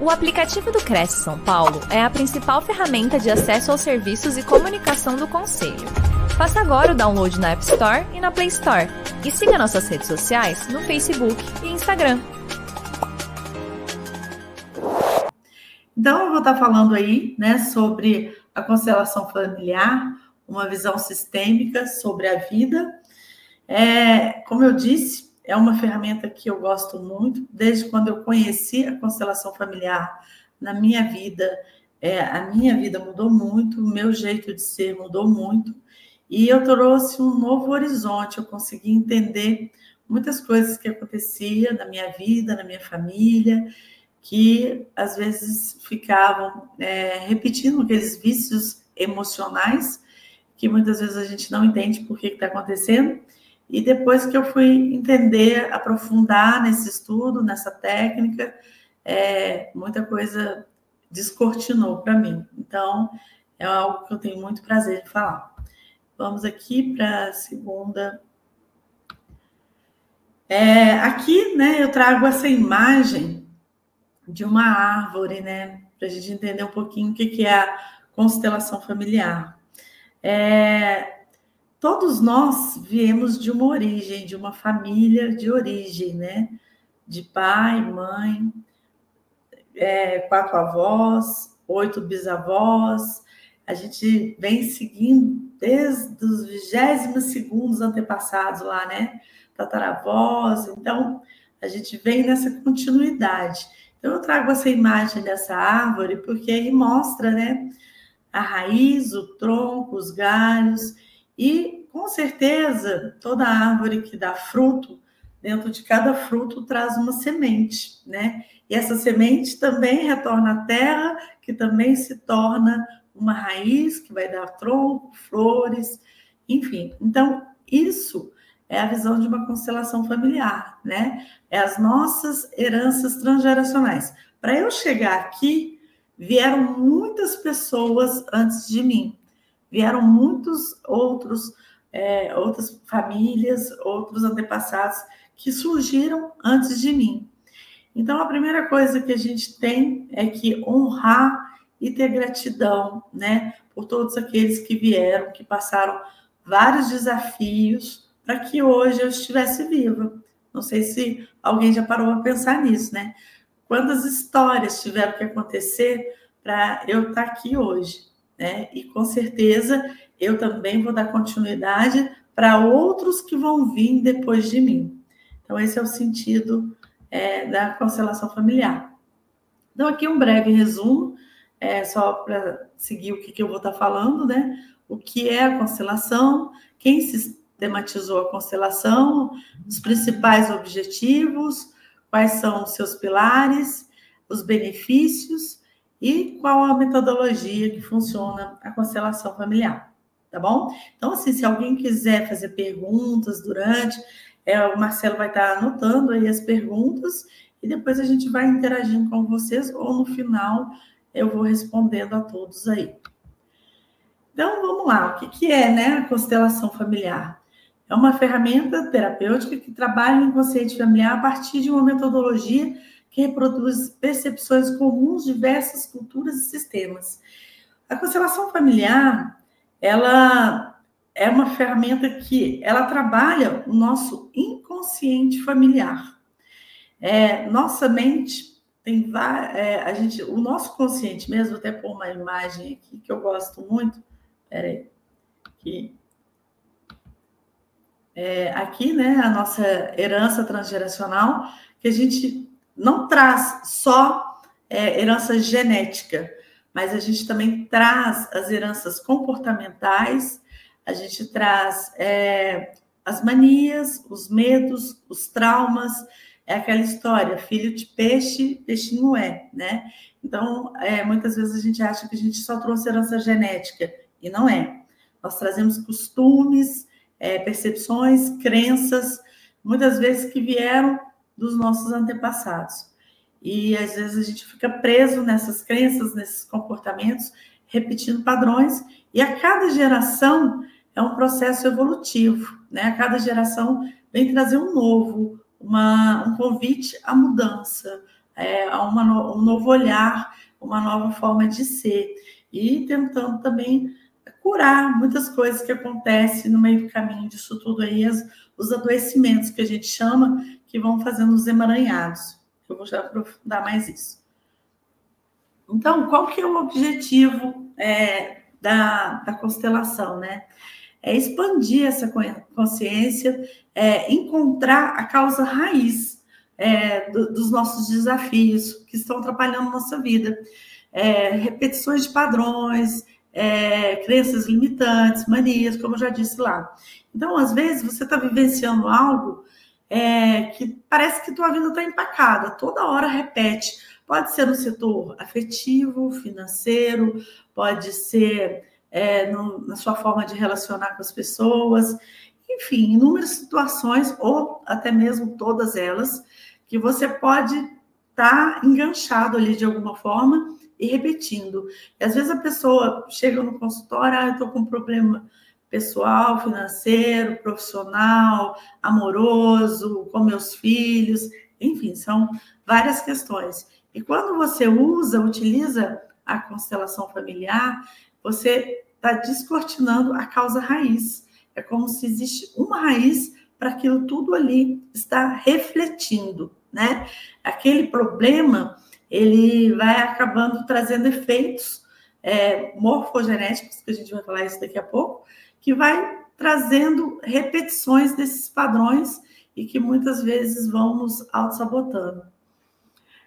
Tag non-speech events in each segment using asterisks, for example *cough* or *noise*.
O aplicativo do Cresce São Paulo é a principal ferramenta de acesso aos serviços e comunicação do Conselho. Faça agora o download na App Store e na Play Store. E siga nossas redes sociais no Facebook e Instagram. Então, eu vou estar falando aí né, sobre a constelação familiar, uma visão sistêmica sobre a vida. É, como eu disse, é uma ferramenta que eu gosto muito, desde quando eu conheci a constelação familiar na minha vida. É, a minha vida mudou muito, o meu jeito de ser mudou muito, e eu trouxe um novo horizonte. Eu consegui entender muitas coisas que acontecia na minha vida, na minha família, que às vezes ficavam é, repetindo aqueles vícios emocionais que muitas vezes a gente não entende por que está acontecendo e depois que eu fui entender, aprofundar nesse estudo, nessa técnica, é, muita coisa descortinou para mim. Então, é algo que eu tenho muito prazer de falar. Vamos aqui para a segunda. É, aqui, né, eu trago essa imagem de uma árvore, né, para a gente entender um pouquinho o que é a constelação familiar. É, todos nós viemos de uma origem, de uma família de origem, né? De pai, mãe, é, quatro avós, oito bisavós. A gente vem seguindo desde os vigésimos segundos antepassados lá, né? Tataravós. Então, a gente vem nessa continuidade. Então, eu trago essa imagem dessa árvore porque aí mostra, né? A raiz, o tronco, os galhos e, com certeza, toda árvore que dá fruto, dentro de cada fruto traz uma semente, né? E essa semente também retorna à terra, que também se torna uma raiz que vai dar tronco, flores, enfim. Então, isso é a visão de uma constelação familiar, né? É as nossas heranças transgeracionais. Para eu chegar aqui, vieram muitas pessoas antes de mim vieram muitos outros, é, outras famílias, outros antepassados que surgiram antes de mim. Então, a primeira coisa que a gente tem é que honrar e ter gratidão, né, por todos aqueles que vieram, que passaram vários desafios para que hoje eu estivesse viva. Não sei se alguém já parou a pensar nisso, né? Quantas histórias tiveram que acontecer para eu estar aqui hoje? Né? E com certeza eu também vou dar continuidade para outros que vão vir depois de mim. Então, esse é o sentido é, da constelação familiar. Então, aqui um breve resumo, é, só para seguir o que, que eu vou estar tá falando, né? O que é a constelação, quem sistematizou a constelação, os principais objetivos, quais são os seus pilares, os benefícios e qual a metodologia que funciona a constelação familiar, tá bom? Então, assim, se alguém quiser fazer perguntas durante, é, o Marcelo vai estar anotando aí as perguntas e depois a gente vai interagindo com vocês ou no final eu vou respondendo a todos aí. Então, vamos lá. O que, que é né, a constelação familiar? É uma ferramenta terapêutica que trabalha o inconsciente familiar a partir de uma metodologia reproduz percepções comuns de diversas culturas e sistemas. A constelação familiar, ela é uma ferramenta que ela trabalha o nosso inconsciente familiar. É, nossa mente tem é, a gente, o nosso consciente mesmo, até pôr uma imagem aqui que eu gosto muito. Peraí, aqui. É, aqui, né, a nossa herança transgeracional, que a gente não traz só é, herança genética, mas a gente também traz as heranças comportamentais, a gente traz é, as manias, os medos, os traumas, é aquela história, filho de peixe, peixinho é, né? Então, é, muitas vezes a gente acha que a gente só trouxe herança genética, e não é. Nós trazemos costumes, é, percepções, crenças, muitas vezes que vieram dos nossos antepassados. E às vezes a gente fica preso nessas crenças, nesses comportamentos, repetindo padrões, e a cada geração é um processo evolutivo, né? A cada geração vem trazer um novo, uma, um convite à mudança. é, a uma, um novo olhar, uma nova forma de ser, e tentando também curar muitas coisas que acontecem no meio do caminho disso tudo aí, as, os adoecimentos que a gente chama, que vão fazendo os emaranhados. Eu vou já aprofundar mais isso. Então, qual que é o objetivo é, da, da constelação, né? É expandir essa consciência, é, encontrar a causa raiz é, do, dos nossos desafios que estão atrapalhando nossa vida. É, repetições de padrões, é, crenças limitantes, manias, como eu já disse lá. Então, às vezes, você está vivenciando algo é, que parece que tua vida está empacada, toda hora repete. Pode ser no setor afetivo, financeiro, pode ser é, no, na sua forma de relacionar com as pessoas, enfim, inúmeras situações, ou até mesmo todas elas, que você pode estar tá enganchado ali de alguma forma e repetindo. E às vezes a pessoa chega no consultório, ah, eu estou com um problema pessoal, financeiro, profissional, amoroso, com meus filhos, enfim, são várias questões. E quando você usa, utiliza a constelação familiar, você está descortinando a causa raiz. É como se existe uma raiz para aquilo tudo ali está refletindo, né? Aquele problema ele vai acabando trazendo efeitos é, morfogenéticos, que a gente vai falar isso daqui a pouco, que vai trazendo repetições desses padrões e que muitas vezes vão nos auto-sabotando.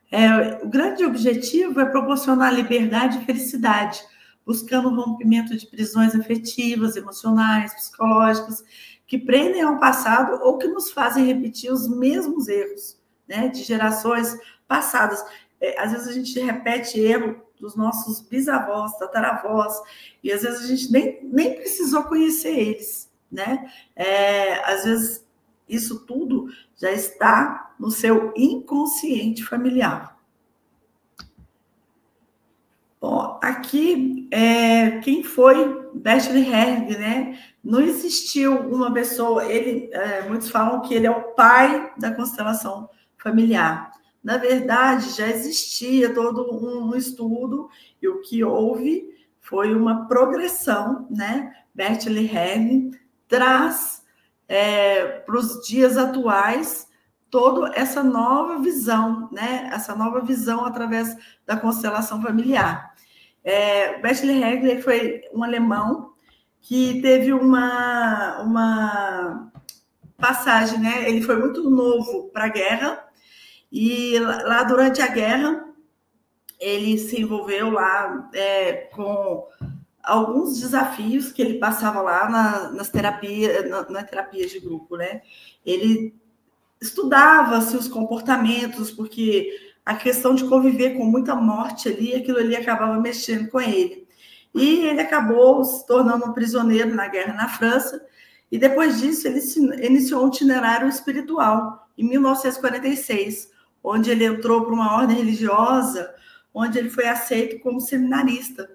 É, o grande objetivo é proporcionar liberdade e felicidade, buscando o rompimento de prisões afetivas, emocionais, psicológicas, que prendem ao passado ou que nos fazem repetir os mesmos erros né, de gerações passadas é, às vezes a gente repete erro dos nossos bisavós, tataravós, e às vezes a gente nem, nem precisou conhecer eles, né? É, às vezes isso tudo já está no seu inconsciente familiar. Bom, aqui, é, quem foi Bachelor Herg, né? Não existiu uma pessoa, ele, é, muitos falam que ele é o pai da constelação familiar na verdade, já existia todo um, estudo, e o que houve foi uma progressão, né? Bertley Henry traz é, para os dias atuais toda essa nova visão, né? Essa nova visão através da constelação familiar. É, Hegel foi um alemão que teve uma, uma passagem, né? Ele foi muito novo para a guerra e lá durante a guerra, ele se envolveu lá é, com alguns desafios que ele passava lá na, nas terapias, na, na terapia de grupo, né? Ele estudava se os comportamentos, porque a questão de conviver com muita morte ali, aquilo ali acabava mexendo com ele. E ele acabou se tornando um prisioneiro na guerra na França, e depois disso ele iniciou um itinerário espiritual em 1946, onde ele entrou para uma ordem religiosa, onde ele foi aceito como seminarista,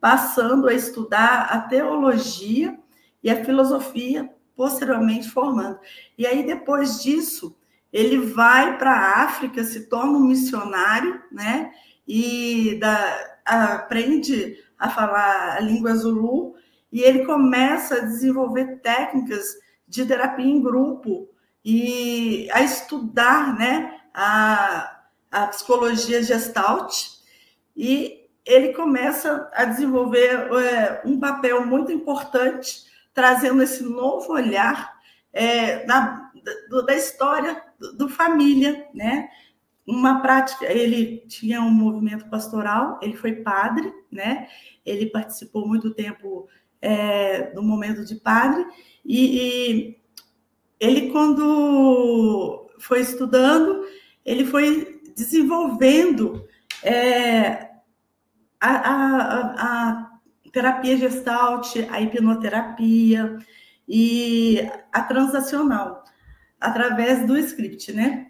passando a estudar a teologia e a filosofia, posteriormente formando. E aí, depois disso, ele vai para a África, se torna um missionário, né? E da, aprende a falar a língua Zulu, e ele começa a desenvolver técnicas de terapia em grupo e a estudar, né? A, a psicologia gestalt e ele começa a desenvolver é, um papel muito importante, trazendo esse novo olhar é, da, da, história do, do, família, né? Uma prática, ele tinha um movimento pastoral, ele foi padre, né? Ele participou muito tempo é, do momento de padre e, e ele quando foi estudando, ele foi desenvolvendo é, a, a, a, terapia gestalt, a hipnoterapia e a transacional, através do script, né?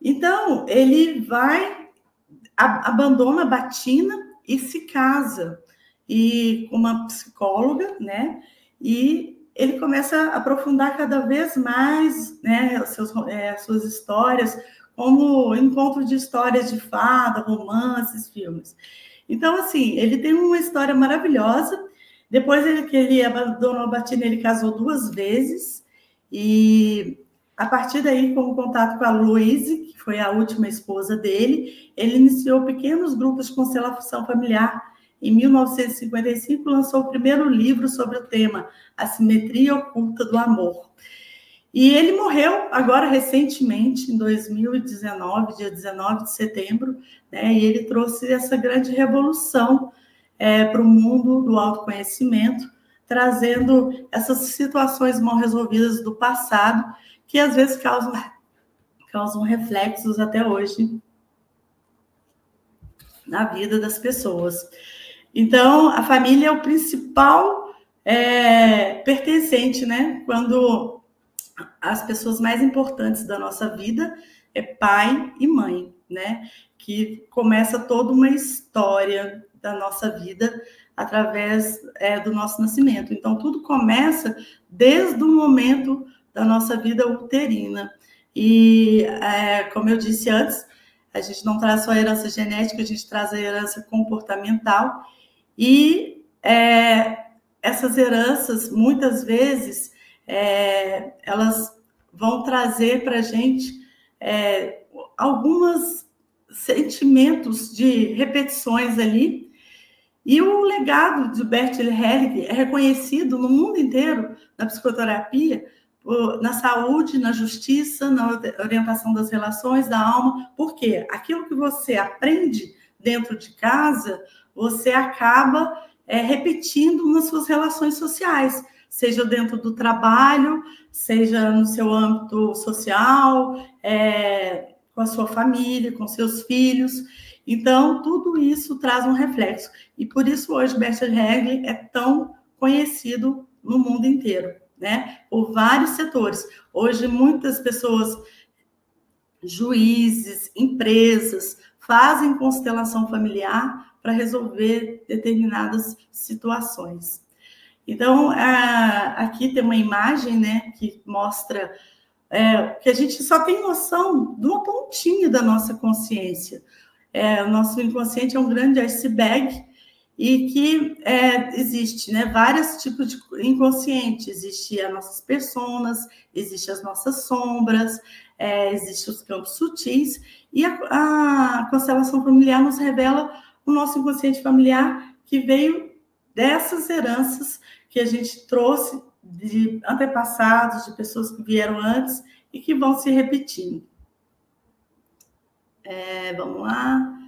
Então, ele vai, a, abandona a batina e se casa e com uma psicóloga, né? E ele começa a aprofundar cada vez mais, né, seus, é, suas histórias, como encontro de histórias de fada, romances, filmes. Então, assim, ele tem uma história maravilhosa. Depois ele, que ele abandonou a Batina, ele casou duas vezes. E a partir daí, com o contato com a Louise, que foi a última esposa dele, ele iniciou pequenos grupos de constelação familiar. Em 1955, lançou o primeiro livro sobre o tema A Simetria Oculta do Amor. E ele morreu agora recentemente, em 2019, dia 19 de setembro, né? e ele trouxe essa grande revolução é, para o mundo do autoconhecimento, trazendo essas situações mal resolvidas do passado, que às vezes causam, causam reflexos até hoje na vida das pessoas. Então, a família é o principal é, pertencente, né? Quando as pessoas mais importantes da nossa vida é pai e mãe, né? Que começa toda uma história da nossa vida através é, do nosso nascimento. Então, tudo começa desde o momento da nossa vida uterina. E, é, como eu disse antes, a gente não traz só a herança genética, a gente traz a herança comportamental. E é, essas heranças, muitas vezes, é, elas vão trazer para a gente é, alguns sentimentos de repetições ali. E o legado de Bertil Hellig é reconhecido no mundo inteiro na psicoterapia, na saúde, na justiça, na orientação das relações, da alma, porque aquilo que você aprende dentro de casa, você acaba é, repetindo nas suas relações sociais seja dentro do trabalho, seja no seu âmbito social, é, com a sua família, com seus filhos. Então, tudo isso traz um reflexo. E por isso hoje Bertolt Hegel é tão conhecido no mundo inteiro, né? Por vários setores. Hoje, muitas pessoas, juízes, empresas, fazem constelação familiar para resolver determinadas situações. Então, aqui tem uma imagem né, que mostra é, que a gente só tem noção de uma pontinha da nossa consciência. É, o nosso inconsciente é um grande iceberg e que é, existe né, vários tipos de inconsciente. Existem as nossas personas, existem as nossas sombras, é, existem os campos sutis, e a, a constelação familiar nos revela o nosso inconsciente familiar que veio dessas heranças que a gente trouxe de antepassados, de pessoas que vieram antes e que vão se repetindo. É, vamos lá.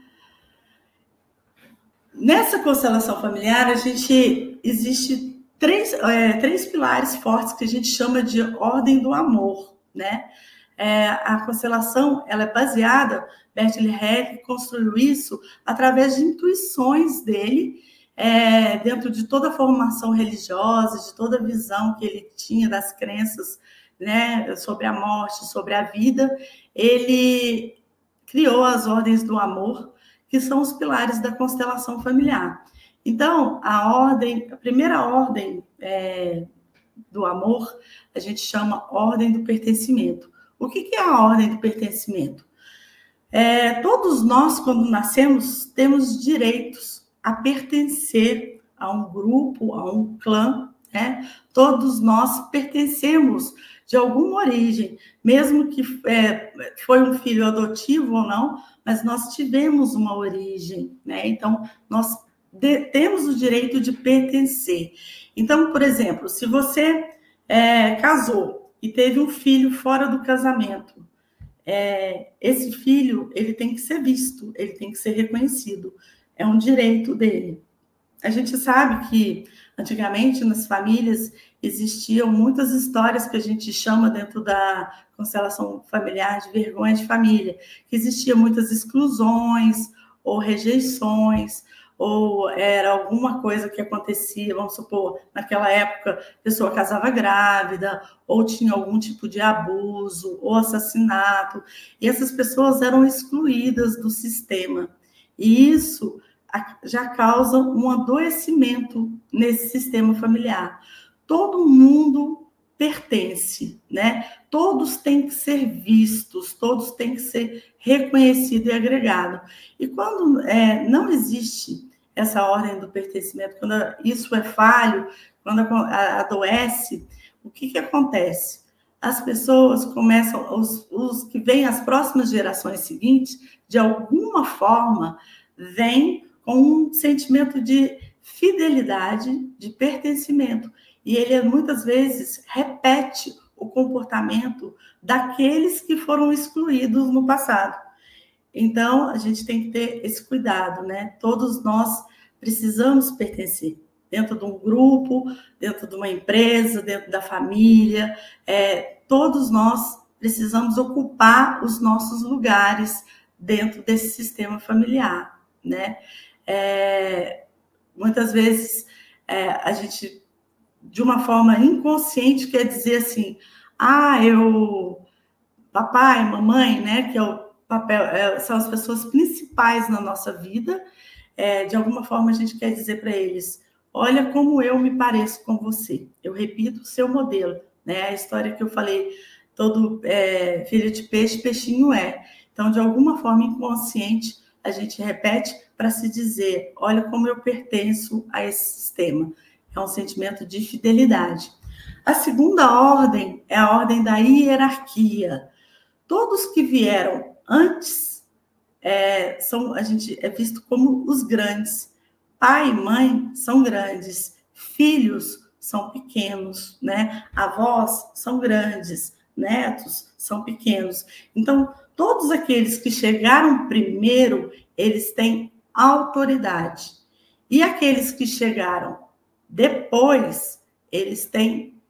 Nessa constelação familiar, a gente existe três, é, três pilares fortes que a gente chama de ordem do amor, né? É, a constelação ela é baseada, Bertil Heck construiu isso através de intuições dele é, dentro de toda a formação religiosa, de toda a visão que ele tinha das crenças né, sobre a morte, sobre a vida, ele criou as ordens do amor, que são os pilares da constelação familiar. Então, a ordem, a primeira ordem é, do amor, a gente chama ordem do pertencimento. O que, que é a ordem do pertencimento? É, todos nós, quando nascemos, temos direitos a pertencer a um grupo, a um clã, né? Todos nós pertencemos de alguma origem, mesmo que é, foi um filho adotivo ou não, mas nós tivemos uma origem, né? Então, nós de, temos o direito de pertencer. Então, por exemplo, se você é, casou e teve um filho fora do casamento, é, esse filho ele tem que ser visto, ele tem que ser reconhecido é um direito dele. A gente sabe que antigamente nas famílias existiam muitas histórias que a gente chama dentro da constelação familiar de vergonha de família, que existiam muitas exclusões ou rejeições, ou era alguma coisa que acontecia, vamos supor, naquela época a pessoa casava grávida, ou tinha algum tipo de abuso ou assassinato, e essas pessoas eram excluídas do sistema. E isso já causam um adoecimento nesse sistema familiar. Todo mundo pertence, né? Todos têm que ser vistos, todos têm que ser reconhecidos e agregados. E quando é, não existe essa ordem do pertencimento, quando isso é falho, quando adoece, o que, que acontece? As pessoas começam, os, os que vêm as próximas gerações seguintes, de alguma forma, vêm com um sentimento de fidelidade, de pertencimento. E ele muitas vezes repete o comportamento daqueles que foram excluídos no passado. Então, a gente tem que ter esse cuidado, né? Todos nós precisamos pertencer dentro de um grupo, dentro de uma empresa, dentro da família. É, todos nós precisamos ocupar os nossos lugares dentro desse sistema familiar, né? É, muitas vezes é, a gente, de uma forma inconsciente, quer dizer assim, ah, eu, papai, mamãe, né, que é o papel, é, são as pessoas principais na nossa vida, é, de alguma forma a gente quer dizer para eles, olha como eu me pareço com você, eu repito o seu modelo, né, a história que eu falei, todo é, filho de peixe, peixinho é. Então, de alguma forma inconsciente, a gente repete para se dizer: olha como eu pertenço a esse sistema. É um sentimento de fidelidade. A segunda ordem é a ordem da hierarquia. Todos que vieram antes é, são a gente é visto como os grandes. Pai e mãe são grandes, filhos são pequenos, né? Avós são grandes, netos são pequenos. Então, todos aqueles que chegaram primeiro, eles têm autoridade. E aqueles que chegaram depois, eles têm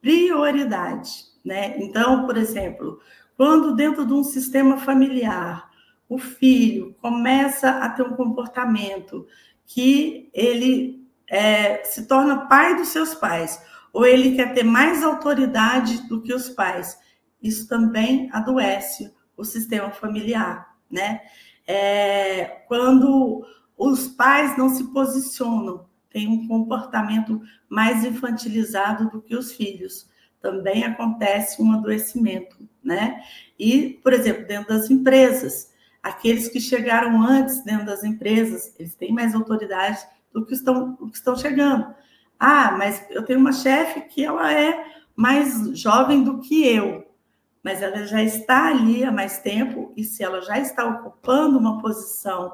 prioridade, né? Então, por exemplo, quando dentro de um sistema familiar, o filho começa a ter um comportamento que ele é, se torna pai dos seus pais, ou ele quer ter mais autoridade do que os pais, isso também adoece o sistema familiar, né? É, quando os pais não se posicionam, tem um comportamento mais infantilizado do que os filhos, também acontece um adoecimento, né? E, por exemplo, dentro das empresas, aqueles que chegaram antes dentro das empresas, eles têm mais autoridade do que estão, do que estão chegando. Ah, mas eu tenho uma chefe que ela é mais jovem do que eu mas ela já está ali há mais tempo, e se ela já está ocupando uma posição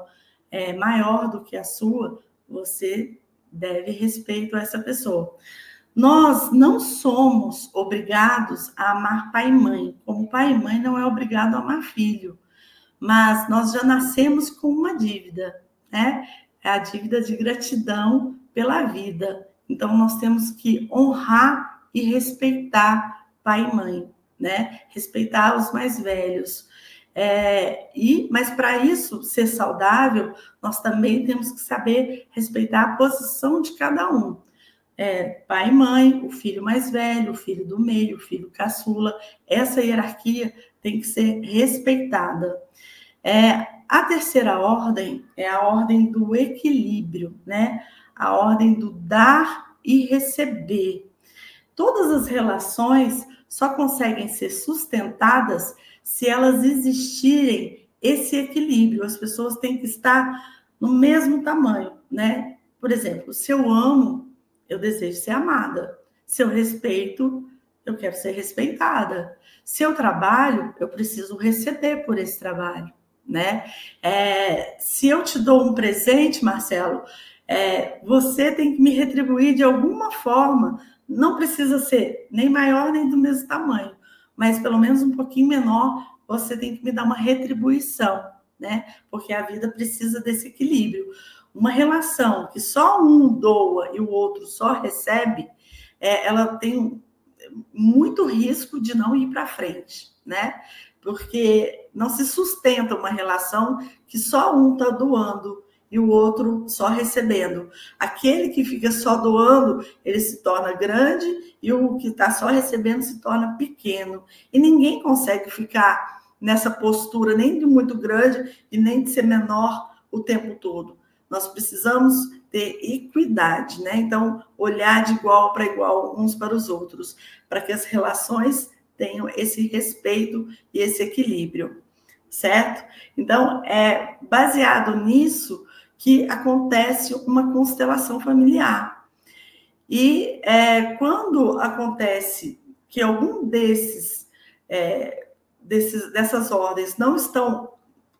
é, maior do que a sua, você deve respeito a essa pessoa. Nós não somos obrigados a amar pai e mãe, como pai e mãe não é obrigado a amar filho, mas nós já nascemos com uma dívida, né? É a dívida de gratidão pela vida. Então, nós temos que honrar e respeitar pai e mãe né? Respeitar os mais velhos. É, e, mas para isso ser saudável, nós também temos que saber respeitar a posição de cada um. É, pai e mãe, o filho mais velho, o filho do meio, o filho caçula, essa hierarquia tem que ser respeitada. É, a terceira ordem é a ordem do equilíbrio, né? A ordem do dar e receber. Todas as relações só conseguem ser sustentadas se elas existirem esse equilíbrio. As pessoas têm que estar no mesmo tamanho, né? Por exemplo, se eu amo, eu desejo ser amada. Se eu respeito, eu quero ser respeitada. Se eu trabalho, eu preciso receber por esse trabalho, né? É, se eu te dou um presente, Marcelo, é, você tem que me retribuir de alguma forma não precisa ser nem maior nem do mesmo tamanho, mas pelo menos um pouquinho menor, você tem que me dar uma retribuição, né? Porque a vida precisa desse equilíbrio. Uma relação que só um doa e o outro só recebe, é, ela tem muito risco de não ir para frente, né? Porque não se sustenta uma relação que só um está doando e o outro só recebendo. Aquele que fica só doando, ele se torna grande e o que está só recebendo se torna pequeno. E ninguém consegue ficar nessa postura nem de muito grande e nem de ser menor o tempo todo. nós precisamos ter equidade, né? Então, olhar de igual para igual uns para os outros, para que as relações tenham esse respeito e esse equilíbrio, certo? Então, é baseado nisso que acontece uma constelação familiar. E é, quando acontece que algum desses, é, desses dessas ordens não estão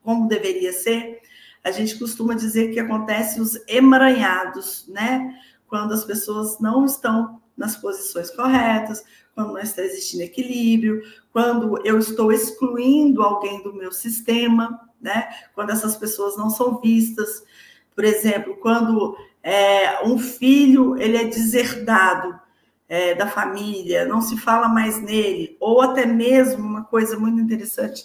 como deveria ser, a gente costuma dizer que acontece os emaranhados, né? Quando as pessoas não estão nas posições corretas, quando não está existindo equilíbrio, quando eu estou excluindo alguém do meu sistema, né? Quando essas pessoas não são vistas, por exemplo, quando é, um filho ele é deserdado é, da família, não se fala mais nele, ou até mesmo uma coisa muito interessante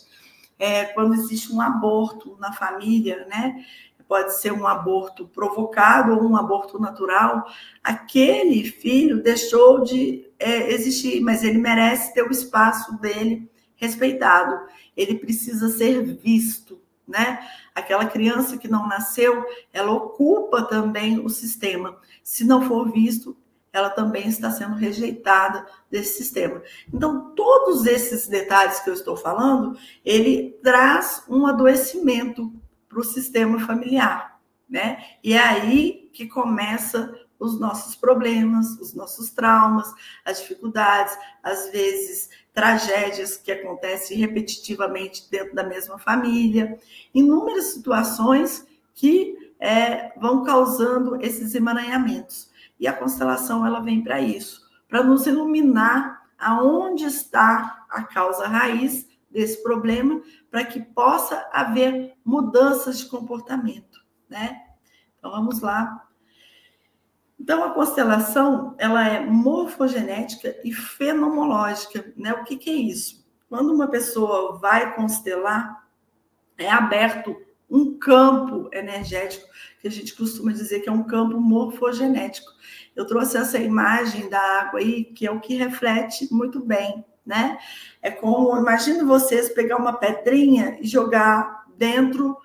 é, quando existe um aborto na família, né? Pode ser um aborto provocado ou um aborto natural. Aquele filho deixou de é, existir, mas ele merece ter o espaço dele respeitado. Ele precisa ser visto, né? Aquela criança que não nasceu, ela ocupa também o sistema. Se não for visto, ela também está sendo rejeitada desse sistema. Então, todos esses detalhes que eu estou falando, ele traz um adoecimento para o sistema familiar, né? E é aí que começa os nossos problemas, os nossos traumas, as dificuldades, às vezes tragédias que acontecem repetitivamente dentro da mesma família, inúmeras situações que é, vão causando esses emaranhamentos. E a constelação ela vem para isso, para nos iluminar aonde está a causa raiz desse problema, para que possa haver mudanças de comportamento, né? Então vamos lá. Então a constelação ela é morfogenética e fenomenológica, né? O que, que é isso? Quando uma pessoa vai constelar, é aberto um campo energético que a gente costuma dizer que é um campo morfogenético. Eu trouxe essa imagem da água aí, que é o que reflete muito bem, né? É como, imagine vocês pegar uma pedrinha e jogar dentro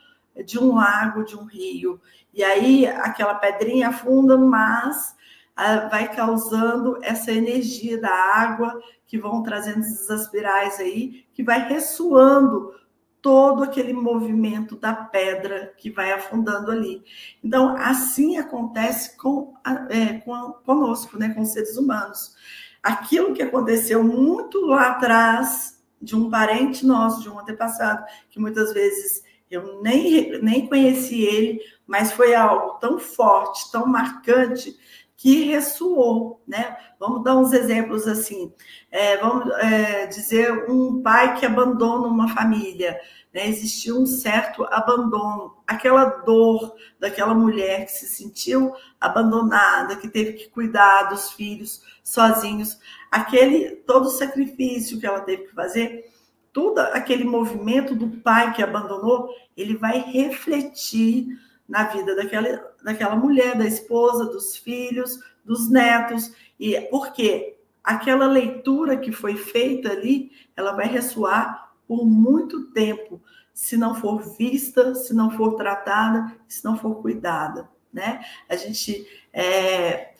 de um lago, de um rio. E aí aquela pedrinha afunda, mas ah, vai causando essa energia da água que vão trazendo esses aspirais aí, que vai ressoando todo aquele movimento da pedra que vai afundando ali. Então, assim acontece com, é, com conosco, né, com os seres humanos. Aquilo que aconteceu muito lá atrás de um parente nosso, de um antepassado, que muitas vezes eu nem, nem conheci ele, mas foi algo tão forte, tão marcante, que ressoou, né? Vamos dar uns exemplos assim. É, vamos é, dizer um pai que abandona uma família, né? Existiu um certo abandono, aquela dor daquela mulher que se sentiu abandonada, que teve que cuidar dos filhos sozinhos, aquele todo o sacrifício que ela teve que fazer, todo aquele movimento do pai que abandonou, ele vai refletir na vida daquela, daquela mulher, da esposa, dos filhos, dos netos. E porque aquela leitura que foi feita ali, ela vai ressoar por muito tempo, se não for vista, se não for tratada, se não for cuidada, né? A gente é,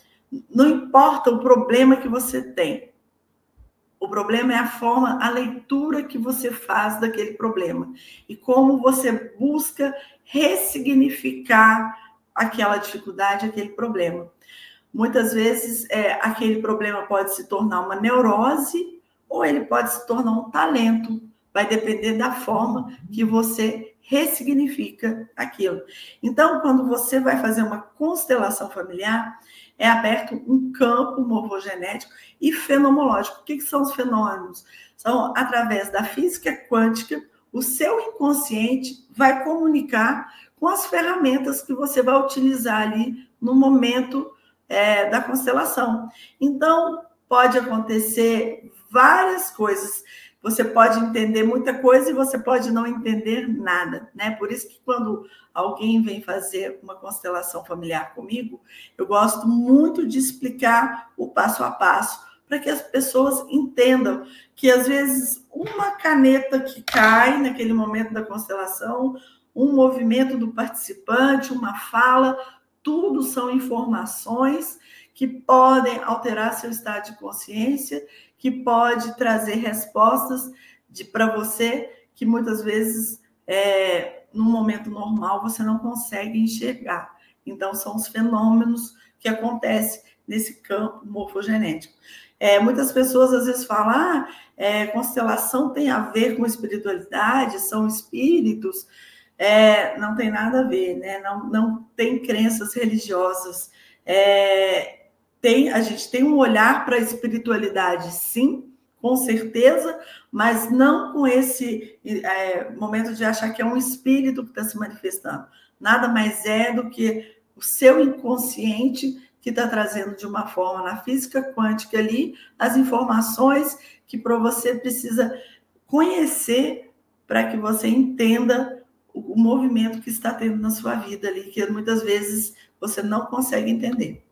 não importa o problema que você tem, o problema é a forma, a leitura que você faz daquele problema e como você busca ressignificar aquela dificuldade, aquele problema. Muitas vezes, é, aquele problema pode se tornar uma neurose ou ele pode se tornar um talento. Vai depender da forma que você ressignifica aquilo. Então, quando você vai fazer uma constelação familiar, é aberto um campo morfogenético e fenomenológico. O que, que são os fenômenos? São através da física quântica, o seu inconsciente vai comunicar com as ferramentas que você vai utilizar ali no momento é, da constelação. Então, pode acontecer várias coisas. Você pode entender muita coisa e você pode não entender nada, né? Por isso que quando alguém vem fazer uma constelação familiar comigo, eu gosto muito de explicar o passo a passo para que as pessoas entendam que às vezes uma caneta que cai naquele momento da constelação, um movimento do participante, uma fala, tudo são informações que podem alterar seu estado de consciência, que pode trazer respostas para você que muitas vezes, é, no momento normal, você não consegue enxergar. Então, são os fenômenos que acontecem nesse campo morfogenético. É, muitas pessoas às vezes falam, ah, é, constelação tem a ver com espiritualidade, são espíritos. É, não tem nada a ver, né? Não, não tem crenças religiosas. É, tem, a gente tem um olhar para a espiritualidade, sim, com certeza, mas não com esse é, momento de achar que é um espírito que está se manifestando. Nada mais é do que o seu inconsciente que está trazendo de uma forma na física quântica ali as informações que para você precisa conhecer para que você entenda o, o movimento que está tendo na sua vida ali, que muitas vezes você não consegue entender.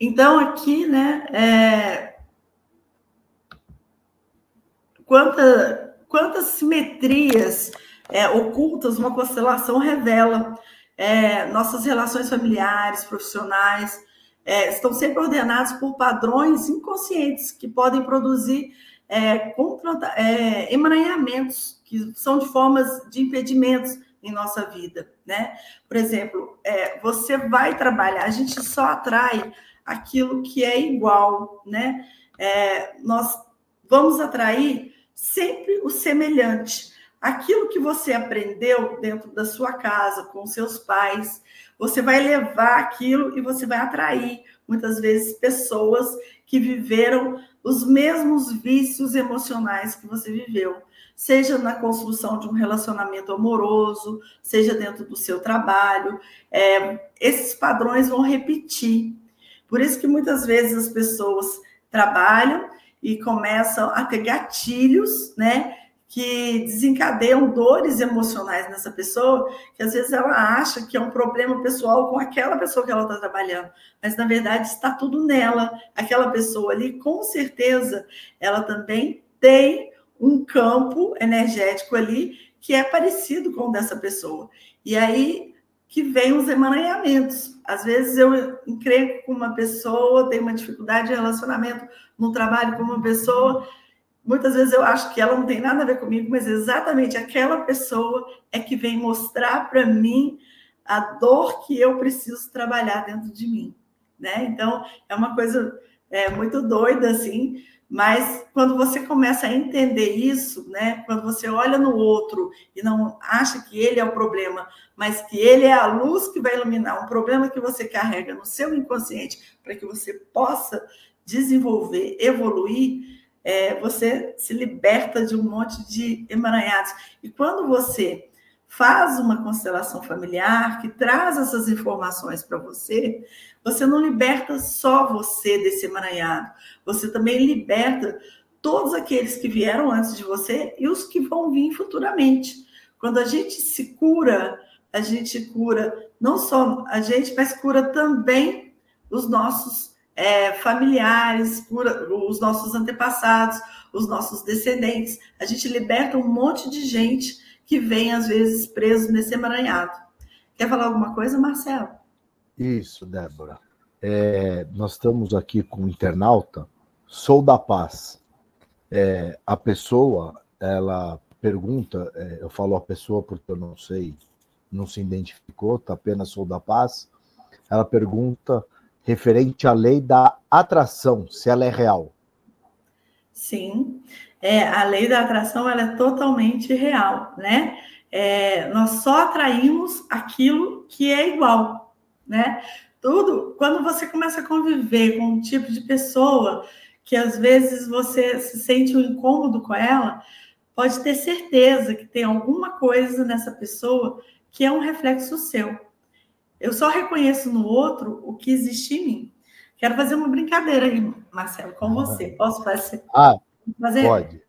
Então, aqui, né, é... Quanta, quantas simetrias é, ocultas uma constelação revela é, nossas relações familiares, profissionais, é, estão sempre ordenados por padrões inconscientes que podem produzir é, é, emaranhamentos, que são de formas de impedimentos em nossa vida, né? Por exemplo, é, você vai trabalhar, a gente só atrai aquilo que é igual, né? É, nós vamos atrair sempre o semelhante. Aquilo que você aprendeu dentro da sua casa, com seus pais, você vai levar aquilo e você vai atrair, muitas vezes, pessoas que viveram os mesmos vícios emocionais que você viveu, seja na construção de um relacionamento amoroso, seja dentro do seu trabalho. É, esses padrões vão repetir. Por isso que muitas vezes as pessoas trabalham e começam a ter gatilhos, né? que desencadeiam dores emocionais nessa pessoa, que às vezes ela acha que é um problema pessoal com aquela pessoa que ela está trabalhando, mas na verdade está tudo nela. Aquela pessoa ali, com certeza, ela também tem um campo energético ali que é parecido com o dessa pessoa. E aí que vem os emaranhamentos. Às vezes eu encrenco com uma pessoa, tenho uma dificuldade de relacionamento no trabalho com uma pessoa, Muitas vezes eu acho que ela não tem nada a ver comigo, mas exatamente aquela pessoa é que vem mostrar para mim a dor que eu preciso trabalhar dentro de mim, né? Então é uma coisa é, muito doida assim, mas quando você começa a entender isso, né? Quando você olha no outro e não acha que ele é o problema, mas que ele é a luz que vai iluminar um problema que você carrega no seu inconsciente para que você possa desenvolver, evoluir é, você se liberta de um monte de emaranhados. E quando você faz uma constelação familiar que traz essas informações para você, você não liberta só você desse emaranhado, você também liberta todos aqueles que vieram antes de você e os que vão vir futuramente. Quando a gente se cura, a gente cura não só a gente, mas cura também os nossos é, familiares, cura, os nossos antepassados, os nossos descendentes. A gente liberta um monte de gente que vem, às vezes, preso nesse emaranhado. Quer falar alguma coisa, Marcelo? Isso, Débora. É, nós estamos aqui com o um internauta, sou da paz. É, a pessoa, ela pergunta, é, eu falo a pessoa porque eu não sei, não se identificou, tá apenas sou da paz. Ela pergunta referente à lei da atração, se ela é real. Sim, é, a lei da atração ela é totalmente real, né? É, nós só atraímos aquilo que é igual, né? Tudo, quando você começa a conviver com um tipo de pessoa que às vezes você se sente um incômodo com ela, pode ter certeza que tem alguma coisa nessa pessoa que é um reflexo seu. Eu só reconheço no outro o que existe em mim. Quero fazer uma brincadeira aí, Marcelo, com você. Posso fazer? Ah, fazer? pode.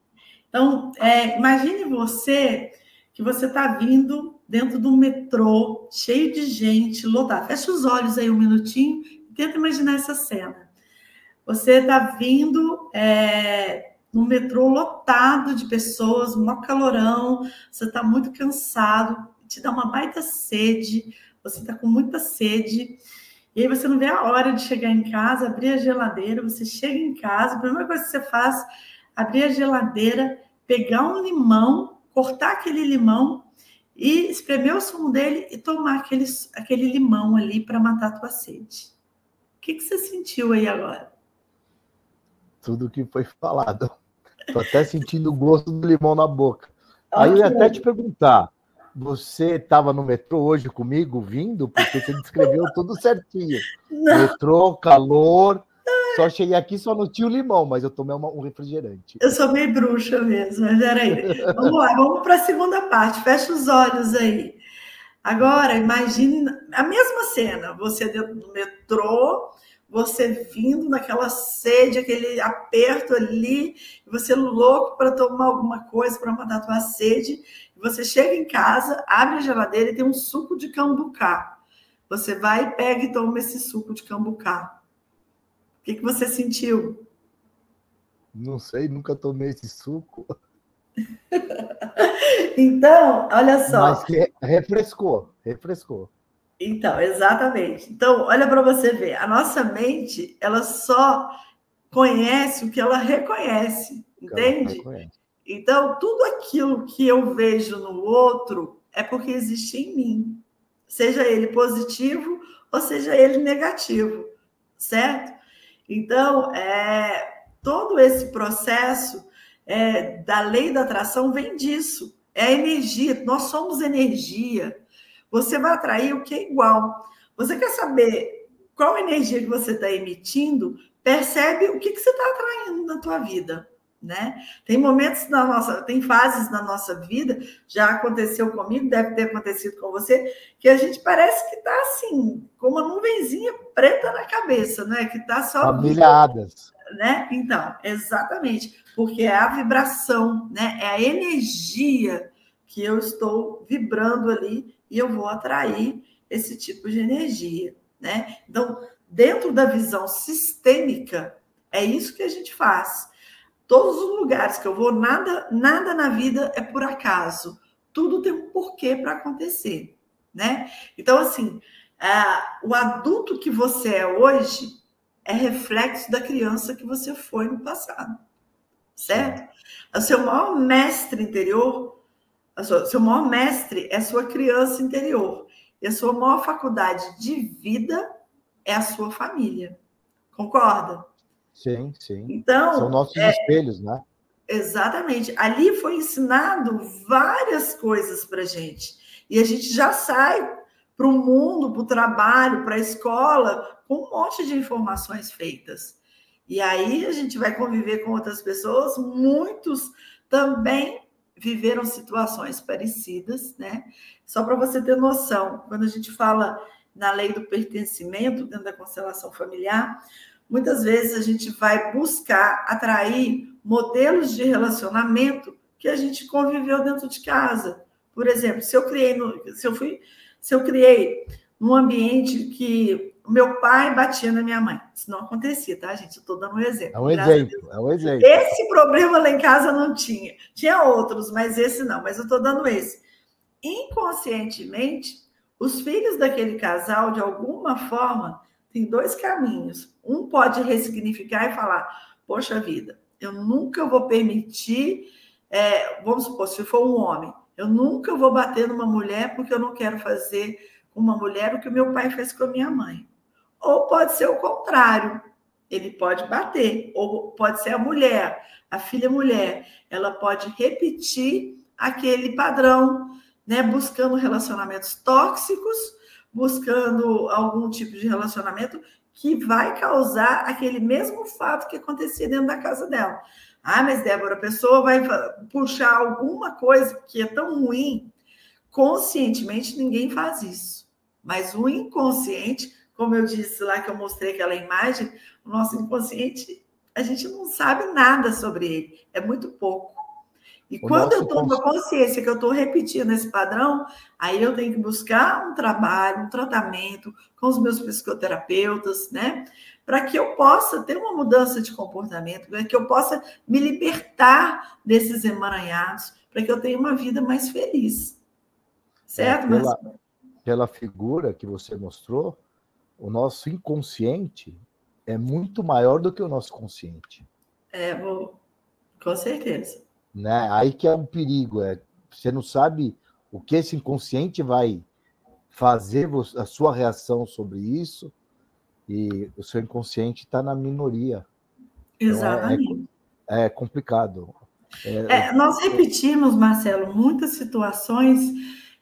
Então, é, imagine você que você está vindo dentro do metrô, cheio de gente, lotado. Fecha os olhos aí um minutinho e tenta imaginar essa cena. Você está vindo é, no metrô lotado de pessoas, um calorão, você está muito cansado, te dá uma baita sede, você está com muita sede, e aí você não vê a hora de chegar em casa, abrir a geladeira, você chega em casa, a primeira coisa que você faz, abrir a geladeira, pegar um limão, cortar aquele limão e espremer o sumo dele e tomar aquele, aquele limão ali para matar a tua sede. O que, que você sentiu aí agora? Tudo que foi falado. Estou até sentindo o gosto do limão na boca. Okay. Aí eu ia até te perguntar, você estava no metrô hoje comigo, vindo? Porque você descreveu tudo certinho. Não. Metrô, calor. Só cheguei aqui, só não tinha o limão, mas eu tomei uma, um refrigerante. Eu sou meio bruxa mesmo, mas peraí. Vamos lá, vamos para a segunda parte. Fecha os olhos aí. Agora, imagine a mesma cena. Você dentro do metrô, você vindo naquela sede, aquele aperto ali, você louco para tomar alguma coisa para matar a tua sede. Você chega em casa, abre a geladeira e tem um suco de cambucá. Você vai, pega e toma esse suco de cambucá. O que, que você sentiu? Não sei, nunca tomei esse suco. *laughs* então, olha só. Mas que refrescou, refrescou. Então, exatamente. Então, olha para você ver, a nossa mente, ela só conhece o que ela reconhece, entende? Ela reconhece. Então, tudo aquilo que eu vejo no outro é porque existe em mim, seja ele positivo ou seja ele negativo, certo? Então, é, todo esse processo é, da lei da atração vem disso. É energia, nós somos energia. Você vai atrair o que é igual. Você quer saber qual energia que você está emitindo? Percebe o que, que você está atraindo na tua vida né? Tem momentos na nossa, tem fases na nossa vida, já aconteceu comigo, deve ter acontecido com você, que a gente parece que está assim, com uma nuvenzinha preta na cabeça, né? Que está só familhadas, né? Então, exatamente, porque é a vibração, né? É a energia que eu estou vibrando ali e eu vou atrair esse tipo de energia, né? Então, dentro da visão sistêmica, é isso que a gente faz Todos os lugares que eu vou, nada, nada na vida é por acaso. Tudo tem um porquê para acontecer, né? Então, assim, é, o adulto que você é hoje é reflexo da criança que você foi no passado, certo? O seu maior mestre interior, o seu maior mestre é a sua criança interior. E a sua maior faculdade de vida é a sua família. Concorda? Sim, sim. Então, São nossos é, espelhos, né? Exatamente. Ali foi ensinado várias coisas para gente. E a gente já sai para o mundo, para o trabalho, para a escola, com um monte de informações feitas. E aí a gente vai conviver com outras pessoas, muitos também viveram situações parecidas, né? Só para você ter noção, quando a gente fala na lei do pertencimento dentro da constelação familiar, muitas vezes a gente vai buscar atrair modelos de relacionamento que a gente conviveu dentro de casa. Por exemplo, se eu criei, no, se eu fui, se eu criei num ambiente que meu pai batia na minha mãe, isso não acontecia, tá, gente? Eu estou dando um exemplo. É um exemplo, é um exemplo. Esse problema lá em casa não tinha. Tinha outros, mas esse não. Mas eu estou dando esse. Inconscientemente, os filhos daquele casal, de alguma forma, tem dois caminhos. Um pode ressignificar e falar: poxa vida, eu nunca vou permitir, é, vamos supor, se for um homem, eu nunca vou bater numa mulher porque eu não quero fazer com uma mulher o que o meu pai fez com a minha mãe. Ou pode ser o contrário, ele pode bater, ou pode ser a mulher, a filha mulher, ela pode repetir aquele padrão, né, buscando relacionamentos tóxicos buscando algum tipo de relacionamento que vai causar aquele mesmo fato que acontecia dentro da casa dela. Ah, mas Débora, a pessoa vai puxar alguma coisa que é tão ruim. Conscientemente, ninguém faz isso. Mas o inconsciente, como eu disse lá que eu mostrei aquela imagem, o nosso inconsciente, a gente não sabe nada sobre ele. É muito pouco. E o quando eu tomo a consciência que eu estou repetindo esse padrão, aí eu tenho que buscar um trabalho, um tratamento com os meus psicoterapeutas, né? para que eu possa ter uma mudança de comportamento, para que eu possa me libertar desses emaranhados, para que eu tenha uma vida mais feliz. Certo, é, pela, pela figura que você mostrou, o nosso inconsciente é muito maior do que o nosso consciente. É, vou, com certeza. Né? Aí que é um perigo, é você não sabe o que esse inconsciente vai fazer a sua reação sobre isso e o seu inconsciente está na minoria. Exatamente. Então é, é, é, complicado. É, é, nós repetimos, Marcelo, muitas situações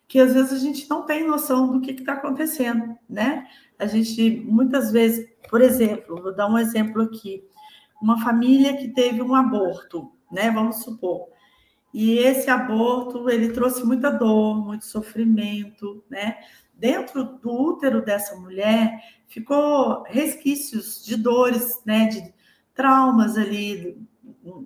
que às vezes a gente não tem noção do que está acontecendo, né? A gente muitas vezes, por exemplo, vou dar um exemplo aqui, uma família que teve um aborto, né? Vamos supor. E esse aborto, ele trouxe muita dor, muito sofrimento, né? Dentro do útero dessa mulher, ficou resquícios de dores, né? De traumas ali,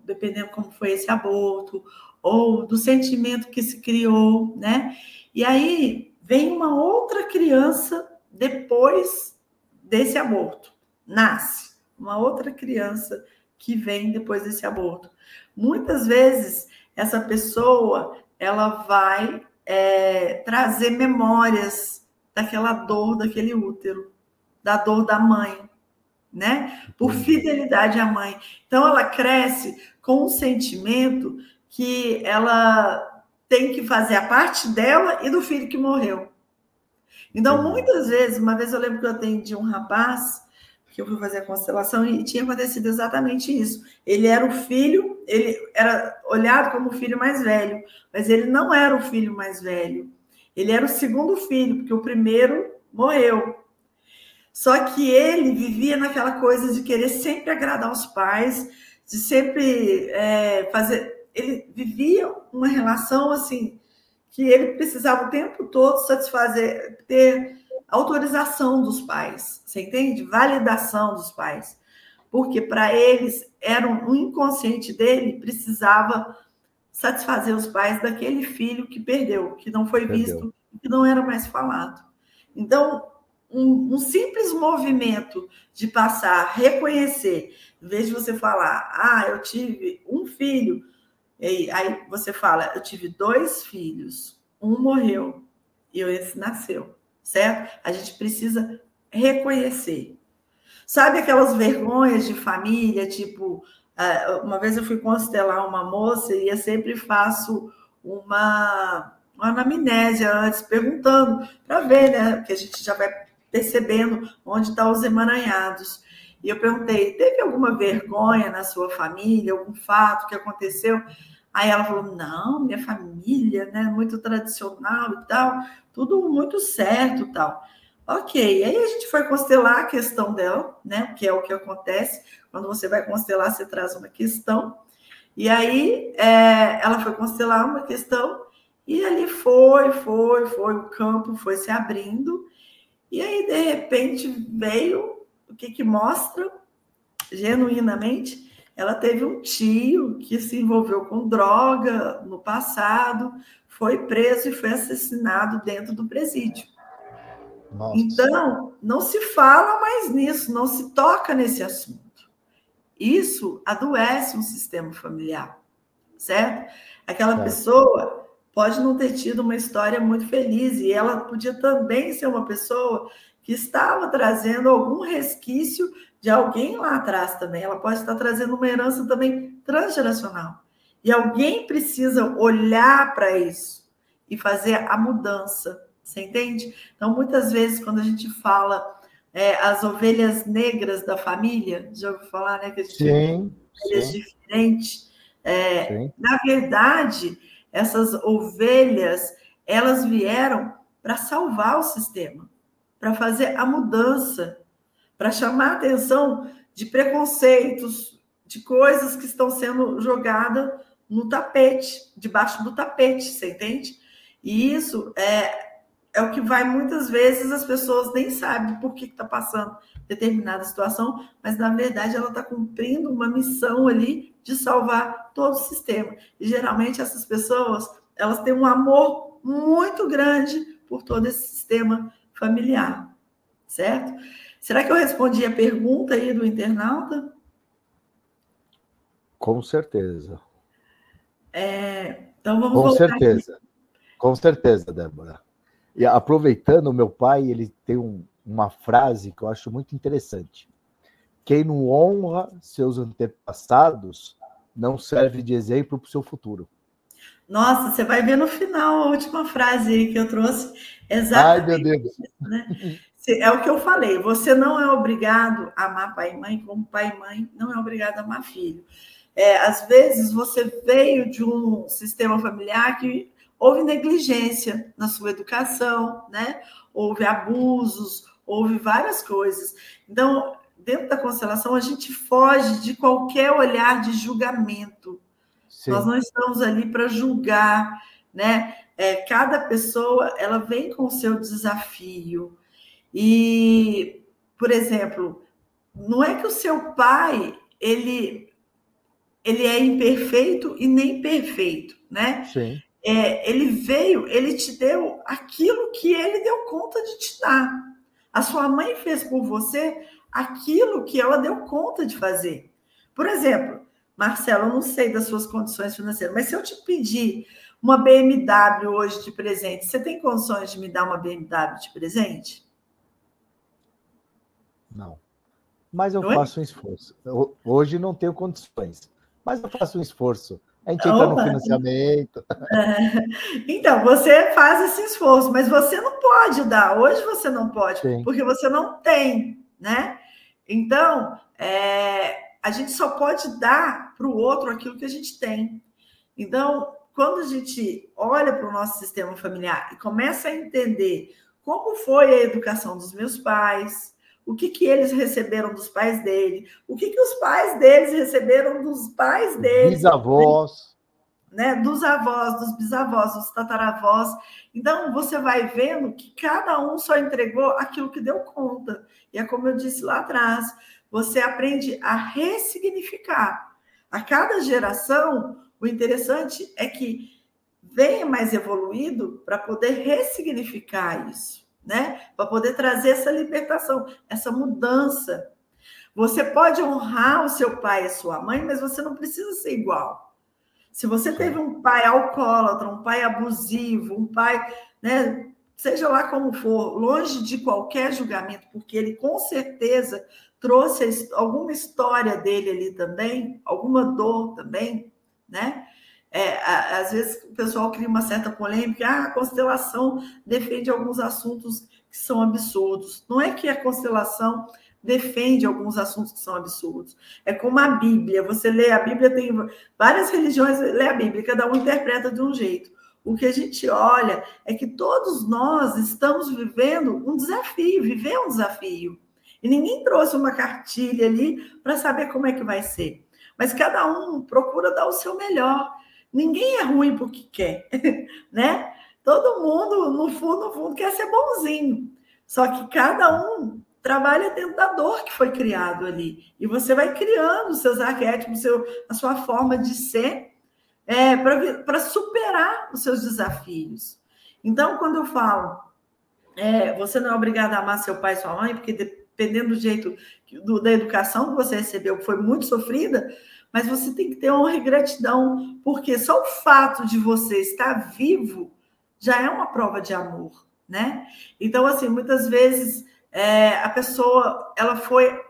dependendo como foi esse aborto, ou do sentimento que se criou, né? E aí vem uma outra criança depois desse aborto, nasce uma outra criança que vem depois desse aborto. Muitas vezes essa pessoa ela vai é, trazer memórias daquela dor daquele útero, da dor da mãe, né? Por fidelidade à mãe. Então ela cresce com um sentimento que ela tem que fazer a parte dela e do filho que morreu. Então, muitas vezes, uma vez eu lembro que eu atendi um rapaz que eu fui fazer a constelação e tinha acontecido exatamente isso. Ele era o filho, ele era olhado como o filho mais velho, mas ele não era o filho mais velho. Ele era o segundo filho, porque o primeiro morreu. Só que ele vivia naquela coisa de querer sempre agradar os pais, de sempre é, fazer. Ele vivia uma relação assim que ele precisava o tempo todo satisfazer, ter autorização dos pais, você entende? Validação dos pais. Porque para eles, era um, um inconsciente dele precisava satisfazer os pais daquele filho que perdeu, que não foi perdeu. visto, que não era mais falado. Então, um, um, simples movimento de passar, reconhecer, em vez de você falar, ah, eu tive um filho, e aí você fala, eu tive dois filhos, um morreu e esse nasceu certo? A gente precisa reconhecer. Sabe aquelas vergonhas de família, tipo, ah, uma vez eu fui constelar uma moça e eu sempre faço uma, uma anamnésia antes, perguntando, para ver, né? Que a gente já vai percebendo onde estão tá os emaranhados. E eu perguntei: teve alguma vergonha na sua família, algum fato que aconteceu? Aí ela falou: não, minha família, né, muito tradicional e tal, tudo muito certo e tal. Ok, aí a gente foi constelar a questão dela, né, que é o que acontece quando você vai constelar, você traz uma questão, e aí é, ela foi constelar uma questão, e ali foi, foi, foi, o campo foi se abrindo, e aí de repente veio o que, que mostra genuinamente ela teve um tio que se envolveu com droga no passado, foi preso e foi assassinado dentro do presídio. Nossa. Então, não se fala mais nisso, não se toca nesse assunto. Isso adoece um sistema familiar, certo? Aquela é. pessoa pode não ter tido uma história muito feliz e ela podia também ser uma pessoa que estava trazendo algum resquício de alguém lá atrás também. Ela pode estar trazendo uma herança também transgeracional. E alguém precisa olhar para isso e fazer a mudança. Você entende? Então, muitas vezes, quando a gente fala é, as ovelhas negras da família, já ouviu falar, né? Que a gente sim, tem ovelhas sim. diferentes. É, na verdade, essas ovelhas, elas vieram para salvar o sistema, para fazer a mudança para chamar a atenção de preconceitos, de coisas que estão sendo jogadas no tapete, debaixo do tapete, você entende? E isso é, é o que vai muitas vezes as pessoas nem sabem por que está passando determinada situação, mas na verdade ela está cumprindo uma missão ali de salvar todo o sistema. E geralmente essas pessoas elas têm um amor muito grande por todo esse sistema familiar, certo? Será que eu respondi a pergunta aí do internauta? Com certeza. É, então vamos Com certeza. Aqui. Com certeza, Débora. E aproveitando, o meu pai, ele tem um, uma frase que eu acho muito interessante. Quem não honra seus antepassados não serve de exemplo para o seu futuro. Nossa, você vai ver no final a última frase aí que eu trouxe. Exatamente. Ai, meu Deus. Né? *laughs* É o que eu falei. Você não é obrigado a amar pai e mãe, como pai e mãe não é obrigado a amar filho. É, às vezes você veio de um sistema familiar que houve negligência na sua educação, né? Houve abusos, houve várias coisas. Então, dentro da constelação, a gente foge de qualquer olhar de julgamento. Sim. Nós não estamos ali para julgar, né? É, cada pessoa ela vem com o seu desafio. E, por exemplo, não é que o seu pai ele ele é imperfeito e nem perfeito, né? Sim. É, ele veio, ele te deu aquilo que ele deu conta de te dar. A sua mãe fez por você aquilo que ela deu conta de fazer. Por exemplo, Marcelo, eu não sei das suas condições financeiras, mas se eu te pedir uma BMW hoje de presente, você tem condições de me dar uma BMW de presente? Não. Mas eu Oi? faço um esforço. hoje não tenho condições, mas eu faço um esforço. A gente entra no financiamento. É. *laughs* Então, você faz esse esforço, mas você não pode dar. Hoje você não pode, Sim. porque você não tem, né? Então, é, a gente só pode dar para o outro aquilo que a gente tem. Então, quando a gente olha para o nosso sistema familiar e começa a entender como foi a educação dos meus pais, o que, que eles receberam dos pais dele, o que, que os pais deles receberam dos pais deles. Bisavós. Né? Dos avós, dos bisavós, dos tataravós. Então, você vai vendo que cada um só entregou aquilo que deu conta. E é como eu disse lá atrás, você aprende a ressignificar. A cada geração, o interessante é que venha mais evoluído para poder ressignificar isso, né? Para poder trazer essa libertação, essa mudança. Você pode honrar o seu pai e a sua mãe, mas você não precisa ser igual. Se você teve um pai alcoólatra, um pai abusivo, um pai, né, seja lá como for, longe de qualquer julgamento, porque ele com certeza trouxe alguma história dele ali também, alguma dor também, né? É, às vezes o pessoal cria uma certa polêmica, ah, a constelação defende alguns assuntos que são absurdos. Não é que a constelação defende alguns assuntos que são absurdos. É como a Bíblia. Você lê a Bíblia, tem várias religiões, lê a Bíblia, cada um interpreta de um jeito. O que a gente olha é que todos nós estamos vivendo um desafio, viver um desafio. E ninguém trouxe uma cartilha ali para saber como é que vai ser. Mas cada um procura dar o seu melhor. Ninguém é ruim porque quer, *laughs* né? Todo mundo, no fundo, no fundo, quer ser bonzinho. Só que cada um trabalha dentro da dor que foi criado ali. E você vai criando seus arquétipos, seu, a sua forma de ser, é, para superar os seus desafios. Então, quando eu falo, é, você não é obrigado a amar seu pai e sua mãe, porque dependendo do jeito do, da educação que você recebeu, que foi muito sofrida, mas você tem que ter honra e gratidão, porque só o fato de você estar vivo já é uma prova de amor, né? Então, assim, muitas vezes é, a pessoa ela foi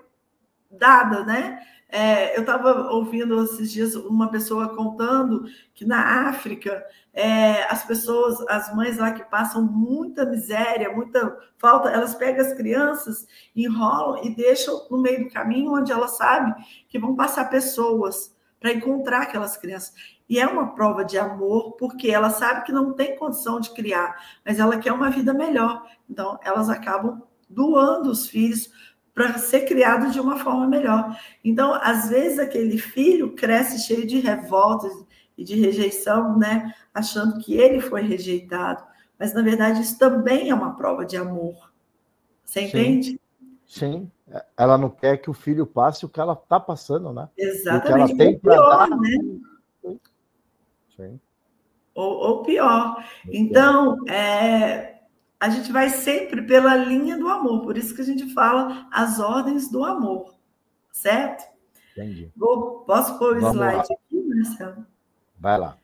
dada, né? É, eu estava ouvindo esses dias uma pessoa contando que na África é, as pessoas, as mães lá que passam muita miséria, muita falta, elas pegam as crianças, enrolam e deixam no meio do caminho onde elas sabem que vão passar pessoas para encontrar aquelas crianças. E é uma prova de amor, porque ela sabe que não tem condição de criar, mas ela quer uma vida melhor. Então, elas acabam doando os filhos para ser criado de uma forma melhor. Então, às vezes, aquele filho cresce cheio de revoltas e de rejeição, né? Achando que ele foi rejeitado. Mas, na verdade, isso também é uma prova de amor. Você entende? Sim. Ela não quer que o filho passe o que ela está passando, né? Exatamente. O que ela tem para dar. Né? Sim. Ou, ou pior. Então, é, a gente vai sempre pela linha do amor, por isso que a gente fala as ordens do amor, certo? Entendi. Vou, posso pôr o Vamos slide lá. aqui, Marcelo? Vai lá.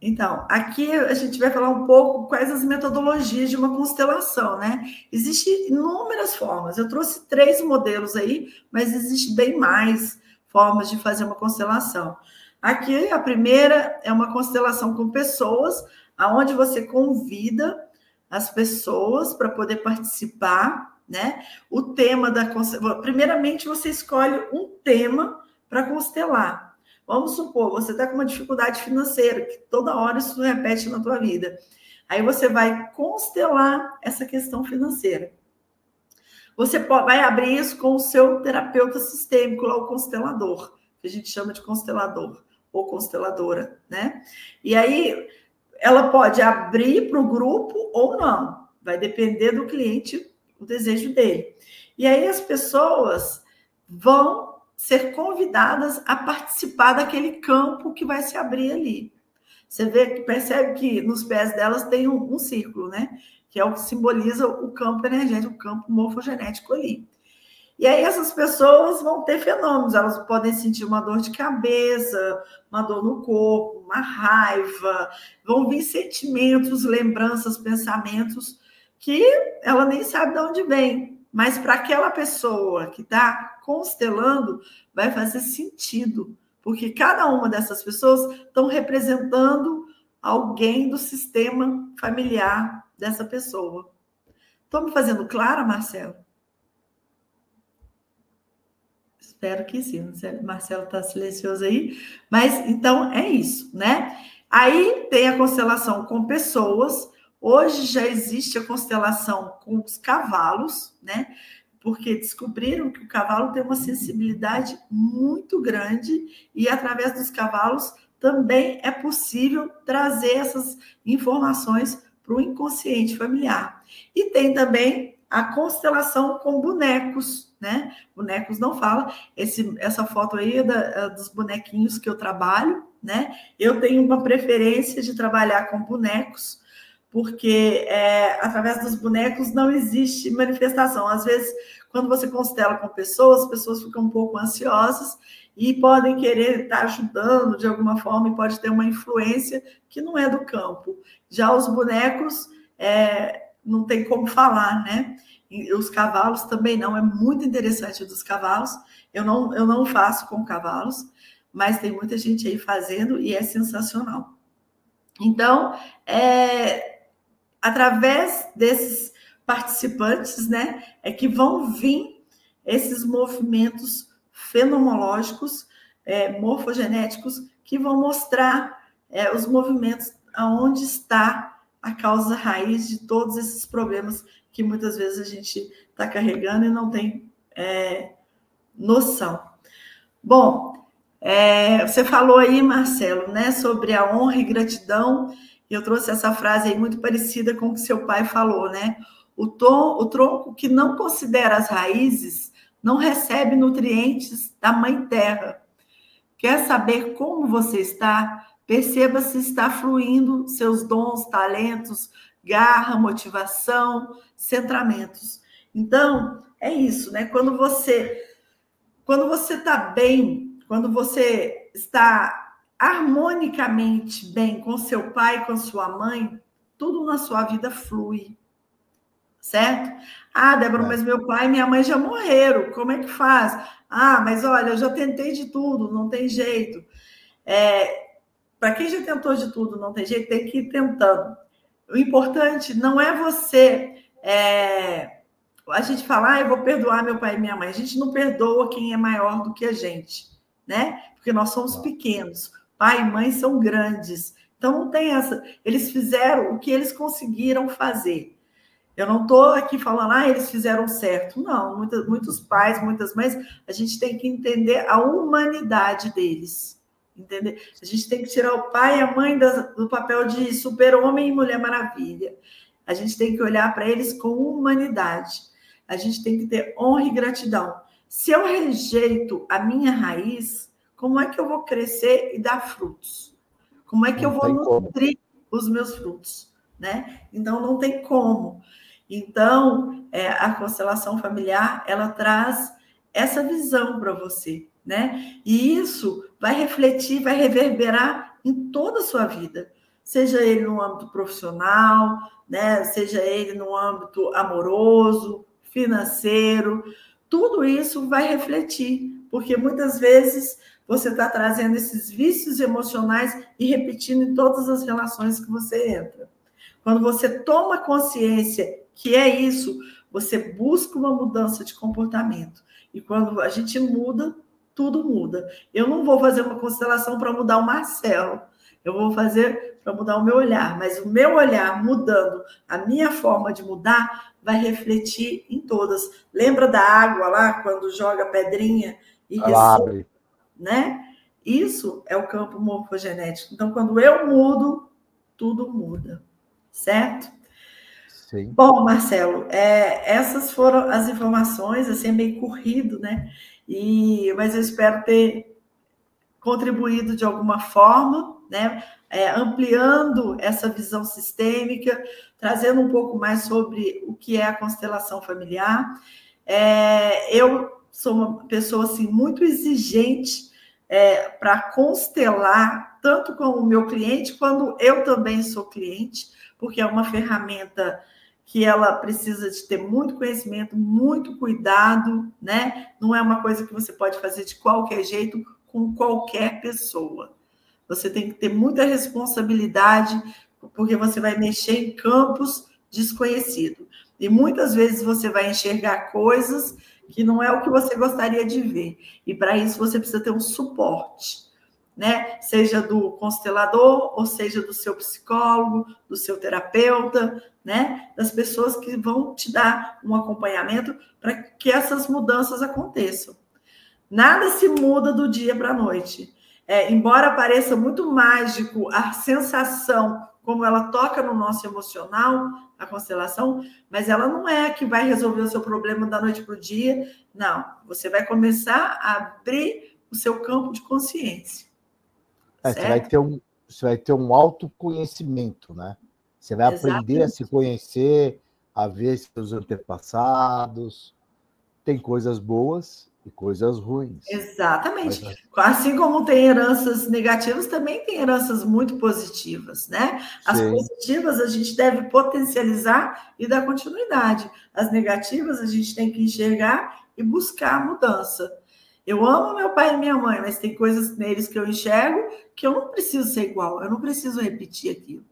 Então, aqui a gente vai falar um pouco quais as metodologias de uma constelação, né? Existem inúmeras formas. Eu trouxe três modelos aí, mas existe bem mais formas de fazer uma constelação. Aqui a primeira é uma constelação com pessoas, aonde você convida as pessoas para poder participar, né? O tema da. Primeiramente, você escolhe um tema para constelar. Vamos supor, você está com uma dificuldade financeira, que toda hora isso repete na tua vida. Aí você vai constelar essa questão financeira. Você vai abrir isso com o seu terapeuta sistêmico, lá, o constelador, que a gente chama de constelador ou consteladora, né? E aí ela pode abrir para o grupo ou não, vai depender do cliente, o desejo dele. E aí as pessoas vão ser convidadas a participar daquele campo que vai se abrir ali. Você vê que percebe que nos pés delas tem um, um círculo, né? Que é o que simboliza o campo energético, o campo morfogenético ali. E aí essas pessoas vão ter fenômenos, elas podem sentir uma dor de cabeça, uma dor no corpo, uma raiva, vão vir sentimentos, lembranças, pensamentos que ela nem sabe de onde vem, mas para aquela pessoa que está constelando, vai fazer sentido, porque cada uma dessas pessoas estão representando alguém do sistema familiar dessa pessoa. Estou me fazendo clara, Marcelo? Espero que sim. Marcelo está silencioso aí. Mas então é isso, né? Aí tem a constelação com pessoas. Hoje já existe a constelação com os cavalos, né? Porque descobriram que o cavalo tem uma sensibilidade muito grande e através dos cavalos também é possível trazer essas informações para o inconsciente familiar. E tem também a constelação com bonecos, né? Bonecos não fala. Esse, essa foto aí é da, é dos bonequinhos que eu trabalho, né? Eu tenho uma preferência de trabalhar com bonecos, porque é, através dos bonecos não existe manifestação. Às vezes, quando você constela com pessoas, as pessoas ficam um pouco ansiosas e podem querer estar ajudando de alguma forma e pode ter uma influência que não é do campo. Já os bonecos é, não tem como falar, né? Os cavalos também não, é muito interessante dos cavalos. Eu não, eu não faço com cavalos, mas tem muita gente aí fazendo e é sensacional. Então, é, através desses participantes, né, é que vão vir esses movimentos fenomenológicos, é, morfogenéticos, que vão mostrar é, os movimentos aonde está a causa raiz de todos esses problemas que muitas vezes a gente está carregando e não tem é, noção. Bom, é, você falou aí, Marcelo, né, sobre a honra e gratidão. E eu trouxe essa frase aí muito parecida com o que seu pai falou, né? O, tom, o tronco que não considera as raízes não recebe nutrientes da mãe terra. Quer saber como você está? Perceba se está fluindo seus dons, talentos, garra, motivação, centramentos. Então, é isso, né? Quando você quando você está bem, quando você está harmonicamente bem com seu pai, com sua mãe, tudo na sua vida flui. Certo? Ah, Débora, é. mas meu pai e minha mãe já morreram. Como é que faz? Ah, mas olha, eu já tentei de tudo, não tem jeito. É, Para quem já tentou de tudo, não tem jeito, tem que ir tentando. O importante não é você. É, a gente falar, ah, eu vou perdoar meu pai e minha mãe. A gente não perdoa quem é maior do que a gente, né? Porque nós somos pequenos. Pai e mãe são grandes. Então não tem essa. Eles fizeram o que eles conseguiram fazer. Eu não estou aqui falando, ah, eles fizeram certo. Não, muitos, muitos pais, muitas mães, a gente tem que entender a humanidade deles. Entender? A gente tem que tirar o pai e a mãe do papel de super-homem e mulher maravilha. A gente tem que olhar para eles com humanidade. A gente tem que ter honra e gratidão. Se eu rejeito a minha raiz, como é que eu vou crescer e dar frutos? Como é que não eu vou nutrir os meus frutos? Né? Então não tem como. Então, é, a constelação familiar, ela traz essa visão para você, né? E isso vai refletir, vai reverberar em toda a sua vida, seja ele no âmbito profissional, né? Seja ele no âmbito amoroso, financeiro, tudo isso vai refletir, porque muitas vezes você está trazendo esses vícios emocionais e repetindo em todas as relações que você entra. Quando você toma consciência que é isso, você busca uma mudança de comportamento. E quando a gente muda, tudo muda. Eu não vou fazer uma constelação para mudar o Marcelo. Eu vou fazer para mudar o meu olhar, mas o meu olhar mudando, a minha forma de mudar vai refletir em todas. Lembra da água lá quando joga pedrinha e abre, né? Isso é o campo morfogenético. Então, quando eu mudo, tudo muda, certo? Sim. Bom, Marcelo, é, essas foram as informações, assim, é meio corrido, né? E, mas eu espero ter contribuído de alguma forma, né? É, ampliando essa visão sistêmica, trazendo um pouco mais sobre o que é a constelação familiar. É, eu sou uma pessoa assim muito exigente é, para constelar tanto com o meu cliente quando eu também sou cliente, porque é uma ferramenta que ela precisa de ter muito conhecimento, muito cuidado, né? Não é uma coisa que você pode fazer de qualquer jeito com qualquer pessoa. Você tem que ter muita responsabilidade, porque você vai mexer em campos desconhecidos. E muitas vezes você vai enxergar coisas que não é o que você gostaria de ver. E para isso você precisa ter um suporte, né? Seja do constelador, ou seja do seu psicólogo, do seu terapeuta, né? Das pessoas que vão te dar um acompanhamento para que essas mudanças aconteçam. Nada se muda do dia para a noite. É, embora pareça muito mágico a sensação como ela toca no nosso emocional, a constelação, mas ela não é que vai resolver o seu problema da noite para o dia. Não, você vai começar a abrir o seu campo de consciência. É, você, vai ter um, você vai ter um autoconhecimento, né? Você vai Exatamente. aprender a se conhecer, a ver seus antepassados. Tem coisas boas e coisas ruins. Exatamente. Assim como tem heranças negativas, também tem heranças muito positivas, né? As Sim. positivas a gente deve potencializar e dar continuidade. As negativas a gente tem que enxergar e buscar a mudança. Eu amo meu pai e minha mãe, mas tem coisas neles que eu enxergo que eu não preciso ser igual, eu não preciso repetir aquilo.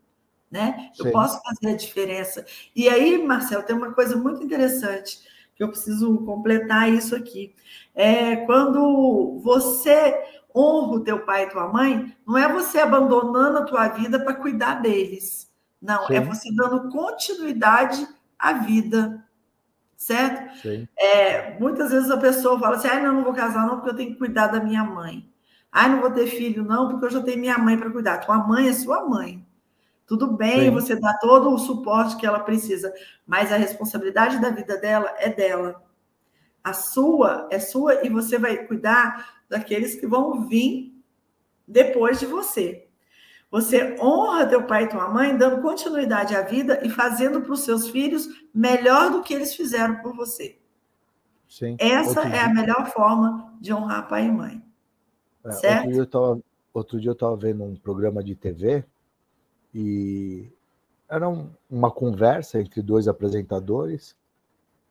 Né? Eu posso fazer a diferença. E aí, Marcelo, tem uma coisa muito interessante que eu preciso completar isso aqui. É quando você honra o teu pai e tua mãe, não é você abandonando a tua vida para cuidar deles. Não, é Sim. é você dando continuidade à vida. Certo? É, muitas vezes a pessoa fala assim: ah, não, não vou casar, não, porque eu tenho que cuidar da minha mãe. Ah, não vou ter filho, não, porque eu já tenho minha mãe para cuidar. Tua mãe é sua mãe. Tudo bem, Sim. você dá todo o suporte que ela precisa, mas a responsabilidade da vida dela é dela. A sua é sua e você vai cuidar daqueles que vão vir depois de você. Você honra teu pai e tua mãe, dando continuidade à vida e fazendo para os seus filhos melhor do que eles fizeram por você. Sim. Essa outro é dia... a melhor forma de honrar pai e mãe. É, certo? Outro dia, eu tava, outro dia eu estava vendo um programa de TV e era um, uma conversa entre dois apresentadores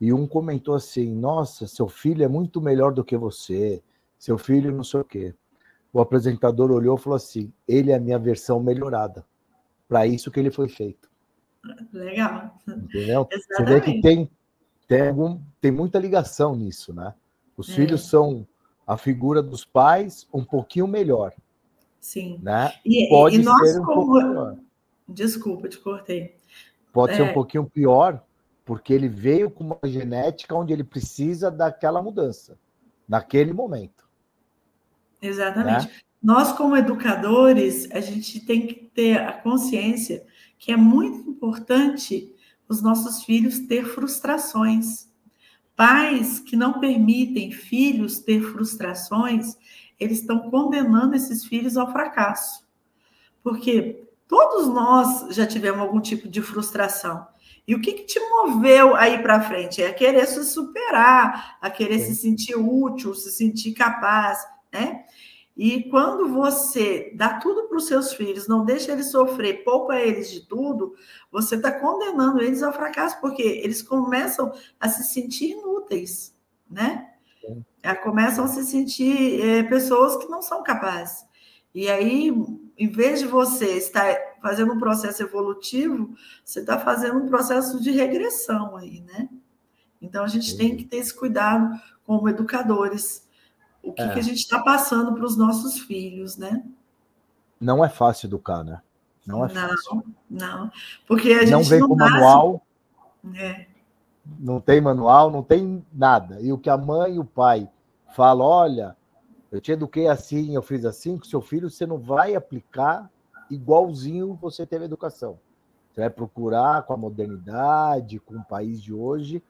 e um comentou assim: Nossa, seu filho é muito melhor do que você, seu filho não sei o quê. O apresentador olhou e falou assim: Ele é a minha versão melhorada. Para isso que ele foi feito. Legal. Entendeu? Exatamente. Você vê que tem, tem, algum, tem muita ligação nisso, né? Os é. filhos são a figura dos pais um pouquinho melhor. Sim. Né? E, Pode e nós, ser um como... Desculpa, te cortei. Pode é... ser um é. pouquinho pior, porque ele veio com uma genética onde ele precisa daquela mudança, naquele momento. Exatamente. Né? Nós, como educadores, a gente tem que ter a consciência que é muito importante os nossos filhos ter frustrações. Pais que não permitem filhos ter frustrações, eles estão condenando esses filhos ao fracasso. Porque Todos nós já tivemos algum tipo de frustração. E o que, que te moveu aí para frente? É querer se superar, a querer Sim. se sentir útil, se sentir capaz, né? E quando você dá tudo para os seus filhos, não deixa eles sofrer, poupa eles de tudo, você está condenando eles ao fracasso, porque eles começam a se sentir inúteis, né? É, começam a se sentir é, pessoas que não são capazes. E aí, em vez de você estar fazendo um processo evolutivo, você está fazendo um processo de regressão aí, né? Então, a gente tem que ter esse cuidado como educadores o que, é. que a gente está passando para os nossos filhos, né? Não é fácil educar, né? Não é não, fácil. Não, porque a gente não vem não com manual. É. Não tem manual, não tem nada. E o que a mãe e o pai falam, olha, eu te eduquei assim, eu fiz assim, com seu filho você não vai aplicar igualzinho você teve educação. Você vai procurar com a modernidade, com o país de hoje,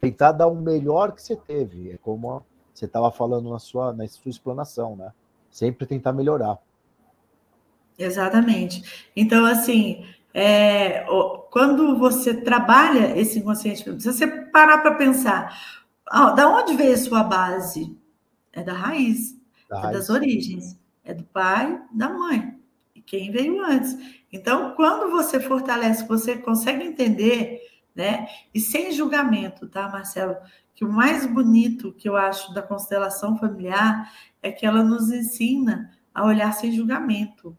tentar dar o melhor que você teve. É como você estava falando na sua, na sua explanação, né? Sempre tentar melhorar. Exatamente. Então, assim, é, quando você trabalha esse inconsciente, se você parar para pensar, da onde veio a sua base? É da raiz, da é raiz. das origens, é do pai, da mãe, e quem veio antes. Então, quando você fortalece, você consegue entender, né? E sem julgamento, tá, Marcelo? que o mais bonito que eu acho da constelação familiar é que ela nos ensina a olhar sem julgamento,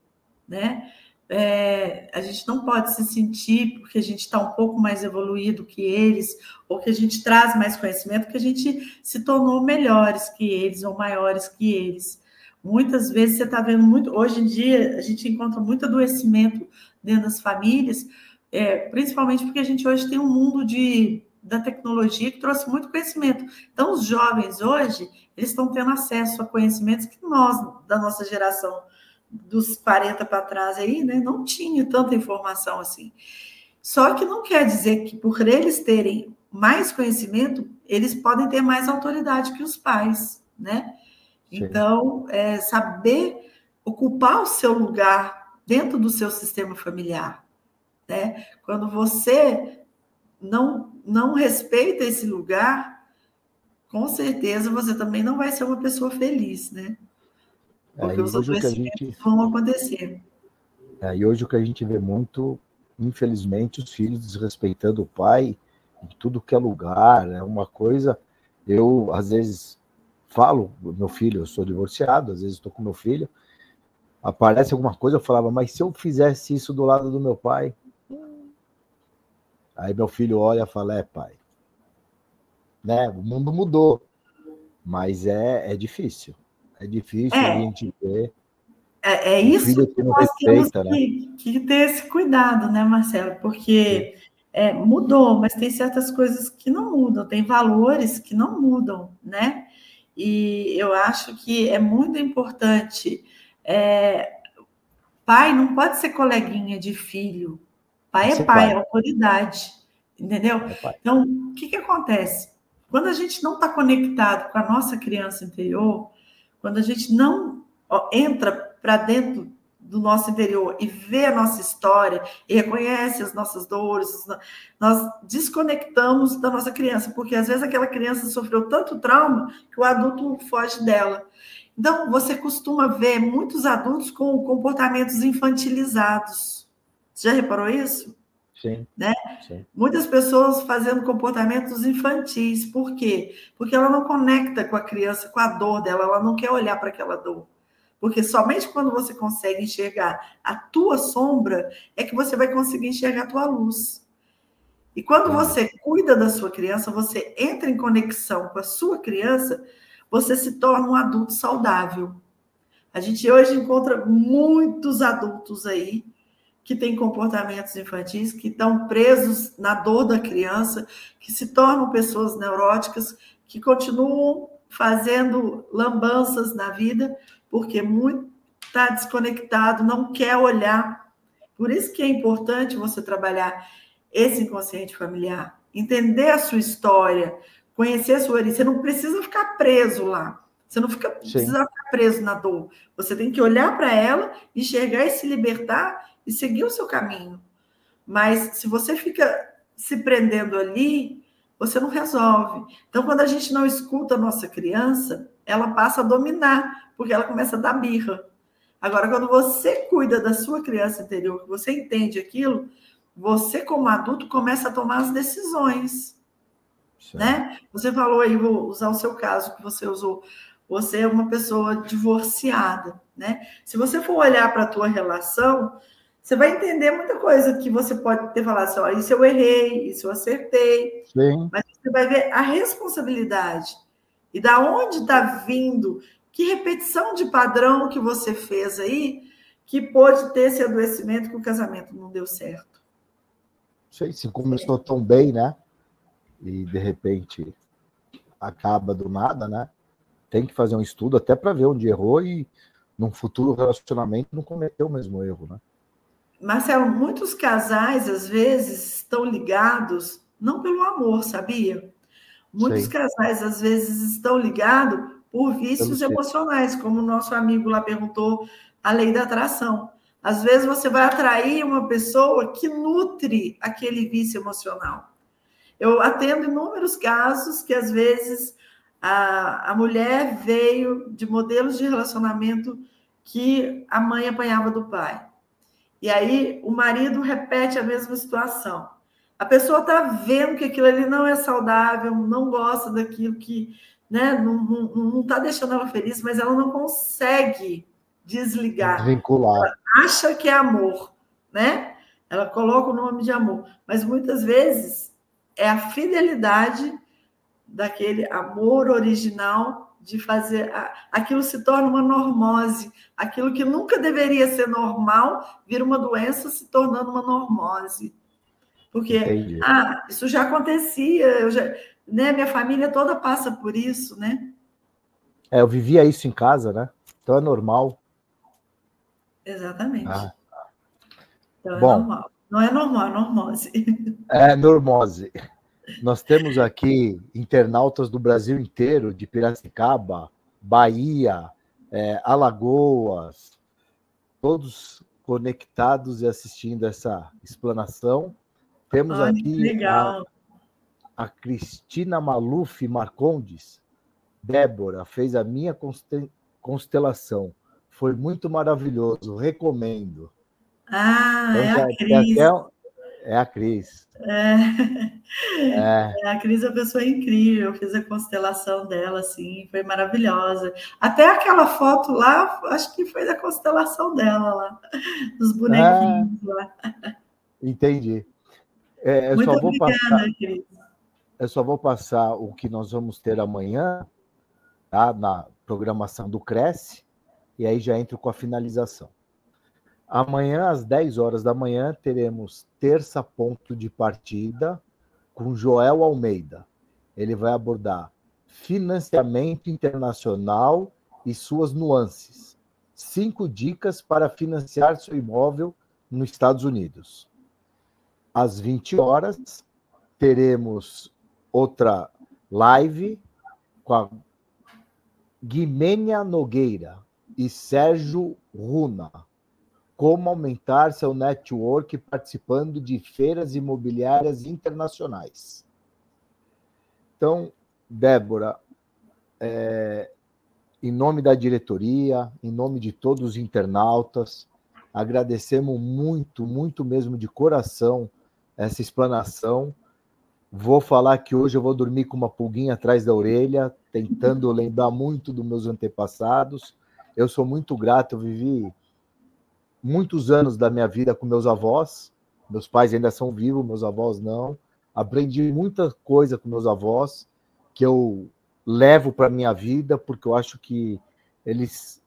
né? É, a gente não pode se sentir porque a gente está um pouco mais evoluído que eles, ou que a gente traz mais conhecimento, que a gente se tornou melhores que eles ou maiores que eles. Muitas vezes você está vendo muito, hoje em dia a gente encontra muito adoecimento dentro das famílias, é, principalmente porque a gente hoje tem um mundo de da tecnologia que trouxe muito conhecimento. Então, os jovens hoje, eles estão tendo acesso a conhecimentos que nós, da nossa geração, dos 40 para trás aí, né, não tinha tanta informação assim. Só que não quer dizer que por eles terem mais conhecimento, eles podem ter mais autoridade que os pais, né? Sim. Então, é, saber ocupar o seu lugar dentro do seu sistema familiar, né? Quando você não, não respeita esse lugar, com certeza você também não vai ser uma pessoa feliz, né? Porque é, os adoecimentos gente... vão acontecer. É, e hoje o que a gente vê muito, infelizmente, os filhos desrespeitando o pai em tudo que é lugar, é uma coisa. Eu, às vezes, falo, meu filho, eu sou divorciado, às vezes estou com meu filho, aparece alguma coisa, eu falava, mas se eu fizesse isso do lado do meu pai, Aí meu filho olha e fala: É, pai. Né? O mundo mudou. Mas é, é difícil. É difícil é. a gente ver. É, é isso que, nós respeita, temos né? que, que, ter esse cuidado, né, Marcelo? Porque é, mudou, mas tem certas coisas que não mudam, tem valores que não mudam, né? E eu acho que é muito importante. É, pai não pode ser coleguinha de filho, Pai é pai, pai, é autoridade, entendeu? É então, o que, que acontece? Quando a gente não está conectado com a nossa criança interior, quando a gente não ó, entra para dentro do nosso interior e vê a nossa história e reconhece as nossas dores, nós desconectamos da nossa criança, porque às vezes aquela criança sofreu tanto trauma que o adulto foge dela. Então, você costuma ver muitos adultos com comportamentos infantilizados você já reparou isso? Sim, né? Sim. Muitas pessoas fazendo comportamentos infantis. Por quê? Porque ela não conecta com a criança, com a dor dela, ela não quer olhar para aquela dor. Porque somente quando você consegue enxergar a tua sombra é que você vai conseguir enxergar a tua luz. E quando você cuida da sua criança, você entra em conexão com a sua criança, você se torna um adulto saudável. A gente hoje encontra muitos adultos aí que têm comportamentos infantis, que estão presos na dor da criança, que se tornam pessoas neuróticas, que continuam fazendo lambanças na vida, porque muito está desconectado, não quer olhar. Por isso que é importante você trabalhar esse inconsciente familiar, entender a sua história, conhecer a sua origem. Você não precisa ficar preso lá. Você não fica, precisa ficar preso na dor. Você tem que olhar para ela, enxergar e se libertar e seguir o seu caminho. Mas se você fica se prendendo ali, você não resolve. Então, quando a gente não escuta a nossa criança, ela passa a dominar, porque ela começa a dar birra. Agora, quando você cuida da sua criança interior, que você entende aquilo, você, como adulto, começa a tomar as decisões. Né? Você falou aí, vou usar o seu caso que você usou. Você é uma pessoa divorciada, né? Se você for olhar para a tua relação, você vai entender muita coisa que você pode ter falado assim, ó, isso eu errei, isso eu acertei. Sim. Mas você vai ver a responsabilidade e da onde está vindo, que repetição de padrão que você fez aí que pode ter esse adoecimento que o casamento não deu certo. Sei, se começou tão bem, né? E de repente acaba do nada, né? Tem que fazer um estudo até para ver onde errou e num futuro relacionamento não cometeu o mesmo erro, né? Marcelo, muitos casais às vezes estão ligados não pelo amor, sabia? Muitos casais às vezes estão ligados por vícios emocionais, como o nosso amigo lá perguntou, a lei da atração. Às vezes você vai atrair uma pessoa que nutre aquele vício emocional. Eu atendo inúmeros casos que às vezes a, a mulher veio de modelos de relacionamento que a mãe apanhava do pai. E aí o marido repete a mesma situação. A pessoa está vendo que aquilo ali não é saudável, não gosta daquilo que, né, não está deixando ela feliz, mas ela não consegue desligar. Desvincular. Ela acha que é amor, né? Ela coloca o nome de amor, mas muitas vezes é a fidelidade daquele amor original de fazer aquilo se torna uma normose, aquilo que nunca deveria ser normal vira uma doença se tornando uma normose. Porque Entendi. ah, isso já acontecia, eu já, né, minha família toda passa por isso, né? É, eu vivia isso em casa, né? Então é normal. Exatamente. Ah. Então é Bom, normal. Não é normal, é normose. É normose. Nós temos aqui internautas do Brasil inteiro, de Piracicaba, Bahia, é, Alagoas, todos conectados e assistindo essa explanação. Temos Ai, aqui a, a, Cristina Maluf Marcondes. Débora fez a minha constelação. Foi muito maravilhoso, recomendo. Ah, então, é, a Cris. Até, é a Cris. É. É. A Cris é uma pessoa incrível, eu fiz a constelação dela, assim, foi maravilhosa. Até aquela foto lá, acho que foi da constelação dela lá, dos bonequinhos ah, lá. Entendi. É, eu Muito só vou obrigada, passar, Cris. Eu só vou passar o que nós vamos ter amanhã, tá? Na programação do Cresce, e aí já entro com a finalização. Amanhã, às 10 horas da manhã, teremos terça ponto de partida com Joel Almeida. Ele vai abordar financiamento internacional e suas nuances. Cinco dicas para financiar seu imóvel nos Estados Unidos. Às 20 horas, teremos outra live com a Guimênia Nogueira e Sérgio Runa como aumentar seu network participando de feiras imobiliárias internacionais. Então, Débora, é, em nome da diretoria, em nome de todos os internautas, agradecemos muito, muito mesmo de coração essa explanação. Vou falar que hoje eu vou dormir com uma pulguinha atrás da orelha, tentando lembrar muito dos meus antepassados. Eu sou muito grato, eu vivi muitos anos da minha vida com meus avós. Meus pais ainda são vivos, meus avós não. Aprendi muita coisa com meus avós que eu levo para minha vida, porque eu acho que eles,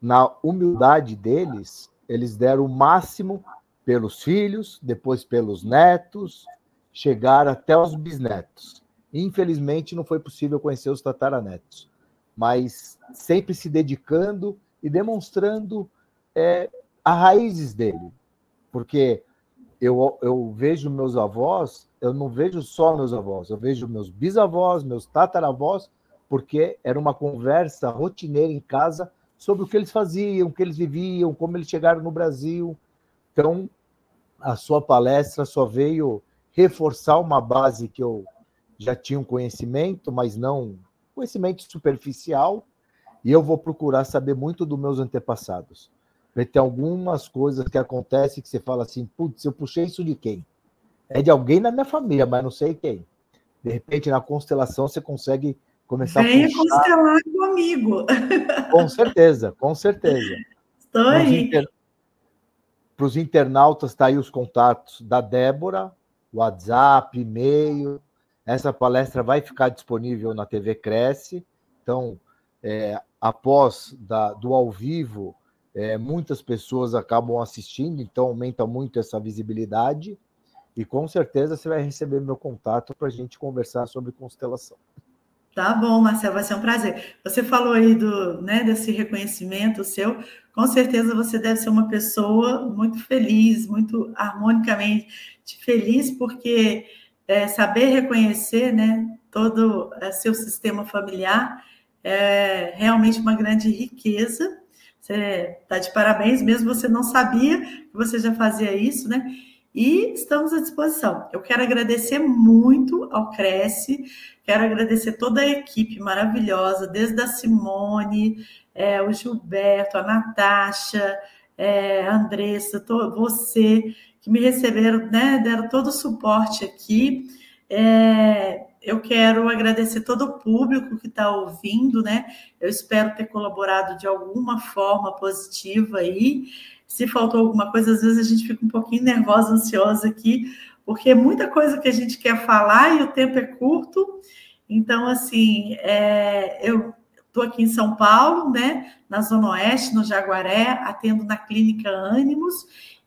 na humildade deles, eles deram o máximo pelos filhos, depois pelos netos, chegar até os bisnetos. Infelizmente, não foi possível conhecer os tataranetos, mas sempre se dedicando e demonstrando é, as raízes dele. Porque eu, eu vejo meus avós, eu não vejo só meus avós, eu vejo meus bisavós, meus tataravós, porque era uma conversa rotineira em casa sobre o que eles faziam, o que eles viviam, como eles chegaram no Brasil. Então, a sua palestra só veio reforçar uma base que eu já tinha um conhecimento, mas não conhecimento superficial, e eu vou procurar saber muito dos meus antepassados. Porque tem algumas coisas que acontecem que você fala assim, putz, eu puxei isso de quem? É de alguém na minha família, mas não sei quem. De repente, na constelação, você consegue começar Venha a puxar. constelar comigo. *laughs* Com certeza, com certeza. Estou aí. Para os internautas, está aí os contatos da Débora, WhatsApp, e-mail. Essa palestra vai ficar disponível na TV Cresce. Então, é, após da, do ao vivo, é, muitas pessoas acabam assistindo, então aumenta muito essa visibilidade. E com certeza você vai receber meu contato para a gente conversar sobre constelação. Tá bom, Marcelo, vai ser um prazer. Você falou aí do, né, desse reconhecimento seu. Com certeza você deve ser uma pessoa muito feliz, muito harmonicamente feliz, porque é, saber reconhecer, né, todo é, seu sistema familiar é realmente uma grande riqueza. Você está de parabéns, mesmo você não sabia que você já fazia isso, né? E estamos à disposição. Eu quero agradecer muito ao Cresce, quero agradecer toda a equipe maravilhosa, desde a Simone, é, o Gilberto, a Natasha, é, a Andressa, to, você, que me receberam, né, deram todo o suporte aqui. É, eu quero agradecer todo o público que está ouvindo, né? Eu espero ter colaborado de alguma forma positiva aí. Se faltou alguma coisa, às vezes a gente fica um pouquinho nervosa, ansiosa aqui, porque é muita coisa que a gente quer falar e o tempo é curto. Então, assim, é, eu estou aqui em São Paulo, né, na Zona Oeste, no Jaguaré, atendo na Clínica Ânimos,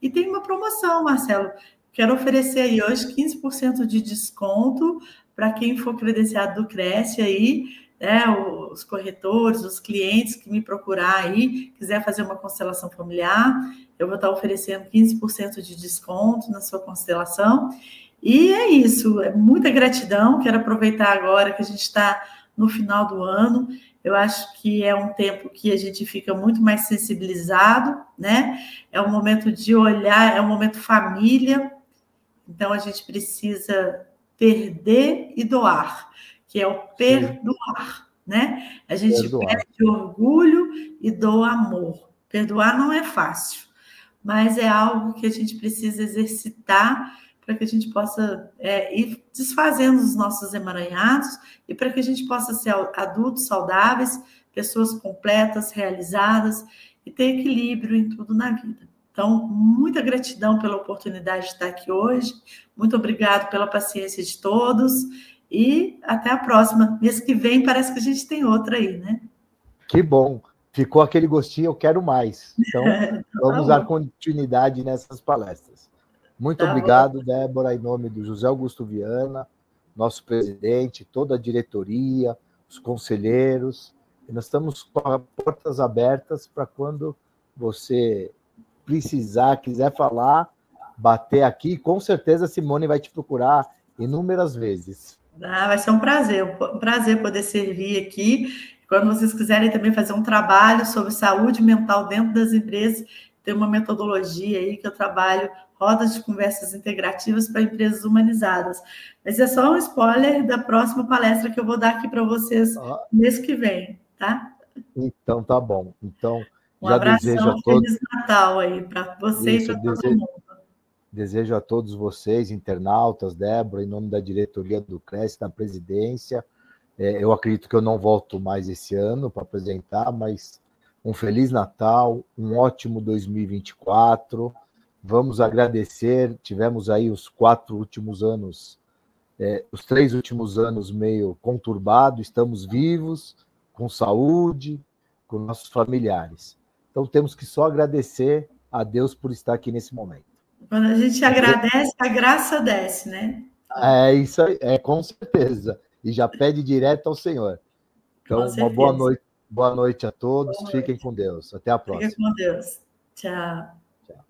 e tem uma promoção, Marcelo. Quero oferecer aí hoje 15% de desconto para quem for credenciado do Cresce aí, né, os corretores, os clientes que me procurar aí, quiser fazer uma constelação familiar, eu vou estar oferecendo 15% de desconto na sua constelação. E é isso, é muita gratidão. Quero aproveitar agora que a gente está no final do ano. Eu acho que é um tempo que a gente fica muito mais sensibilizado, né? É um momento de olhar, é um momento família. Então a gente precisa perder e doar que é o perdoar, né? A gente perdoar. perde orgulho e doa amor. Perdoar não é fácil, mas é algo que a gente precisa exercitar para que a gente possa é, ir desfazendo os nossos emaranhados e para que a gente possa ser adultos saudáveis, pessoas completas, realizadas e ter equilíbrio em tudo na vida. Então, muita gratidão pela oportunidade de estar aqui hoje, muito obrigado pela paciência de todos e até a próxima. Mês que vem parece que a gente tem outra aí, né? Que bom. Ficou aquele gostinho, eu quero mais. Então, *laughs* vamos tá dar continuidade nessas palestras. Muito tá obrigado, bom. Débora, em nome do José Augusto Viana, nosso presidente, toda a diretoria, os conselheiros. E nós estamos com as portas abertas para quando você precisar, quiser falar, bater aqui. Com certeza a Simone vai te procurar inúmeras vezes. Ah, vai ser um prazer, um prazer poder servir aqui. Quando vocês quiserem também fazer um trabalho sobre saúde mental dentro das empresas, tem uma metodologia aí que eu trabalho, rodas de conversas integrativas para empresas humanizadas. Mas é só um spoiler da próxima palestra que eu vou dar aqui para vocês ah. mês que vem, tá? Então tá bom. Então, um já abração, desejo a todos. Feliz Natal aí para você Isso, e para todo mundo. Desejo a todos vocês, internautas, Débora, em nome da diretoria do Cresce, da presidência. É, eu acredito que eu não volto mais esse ano para apresentar, mas um Feliz Natal, um ótimo 2024. Vamos agradecer. Tivemos aí os quatro últimos anos, é, os três últimos anos meio conturbados, estamos vivos, com saúde, com nossos familiares. Então temos que só agradecer a Deus por estar aqui nesse momento. Quando a gente agradece, a graça desce, né? É isso aí, é com certeza. E já pede direto ao Senhor. Então, uma boa noite, boa noite a todos. Noite. Fiquem com Deus. Até a próxima. Fiquem com Deus. Tchau. Tchau.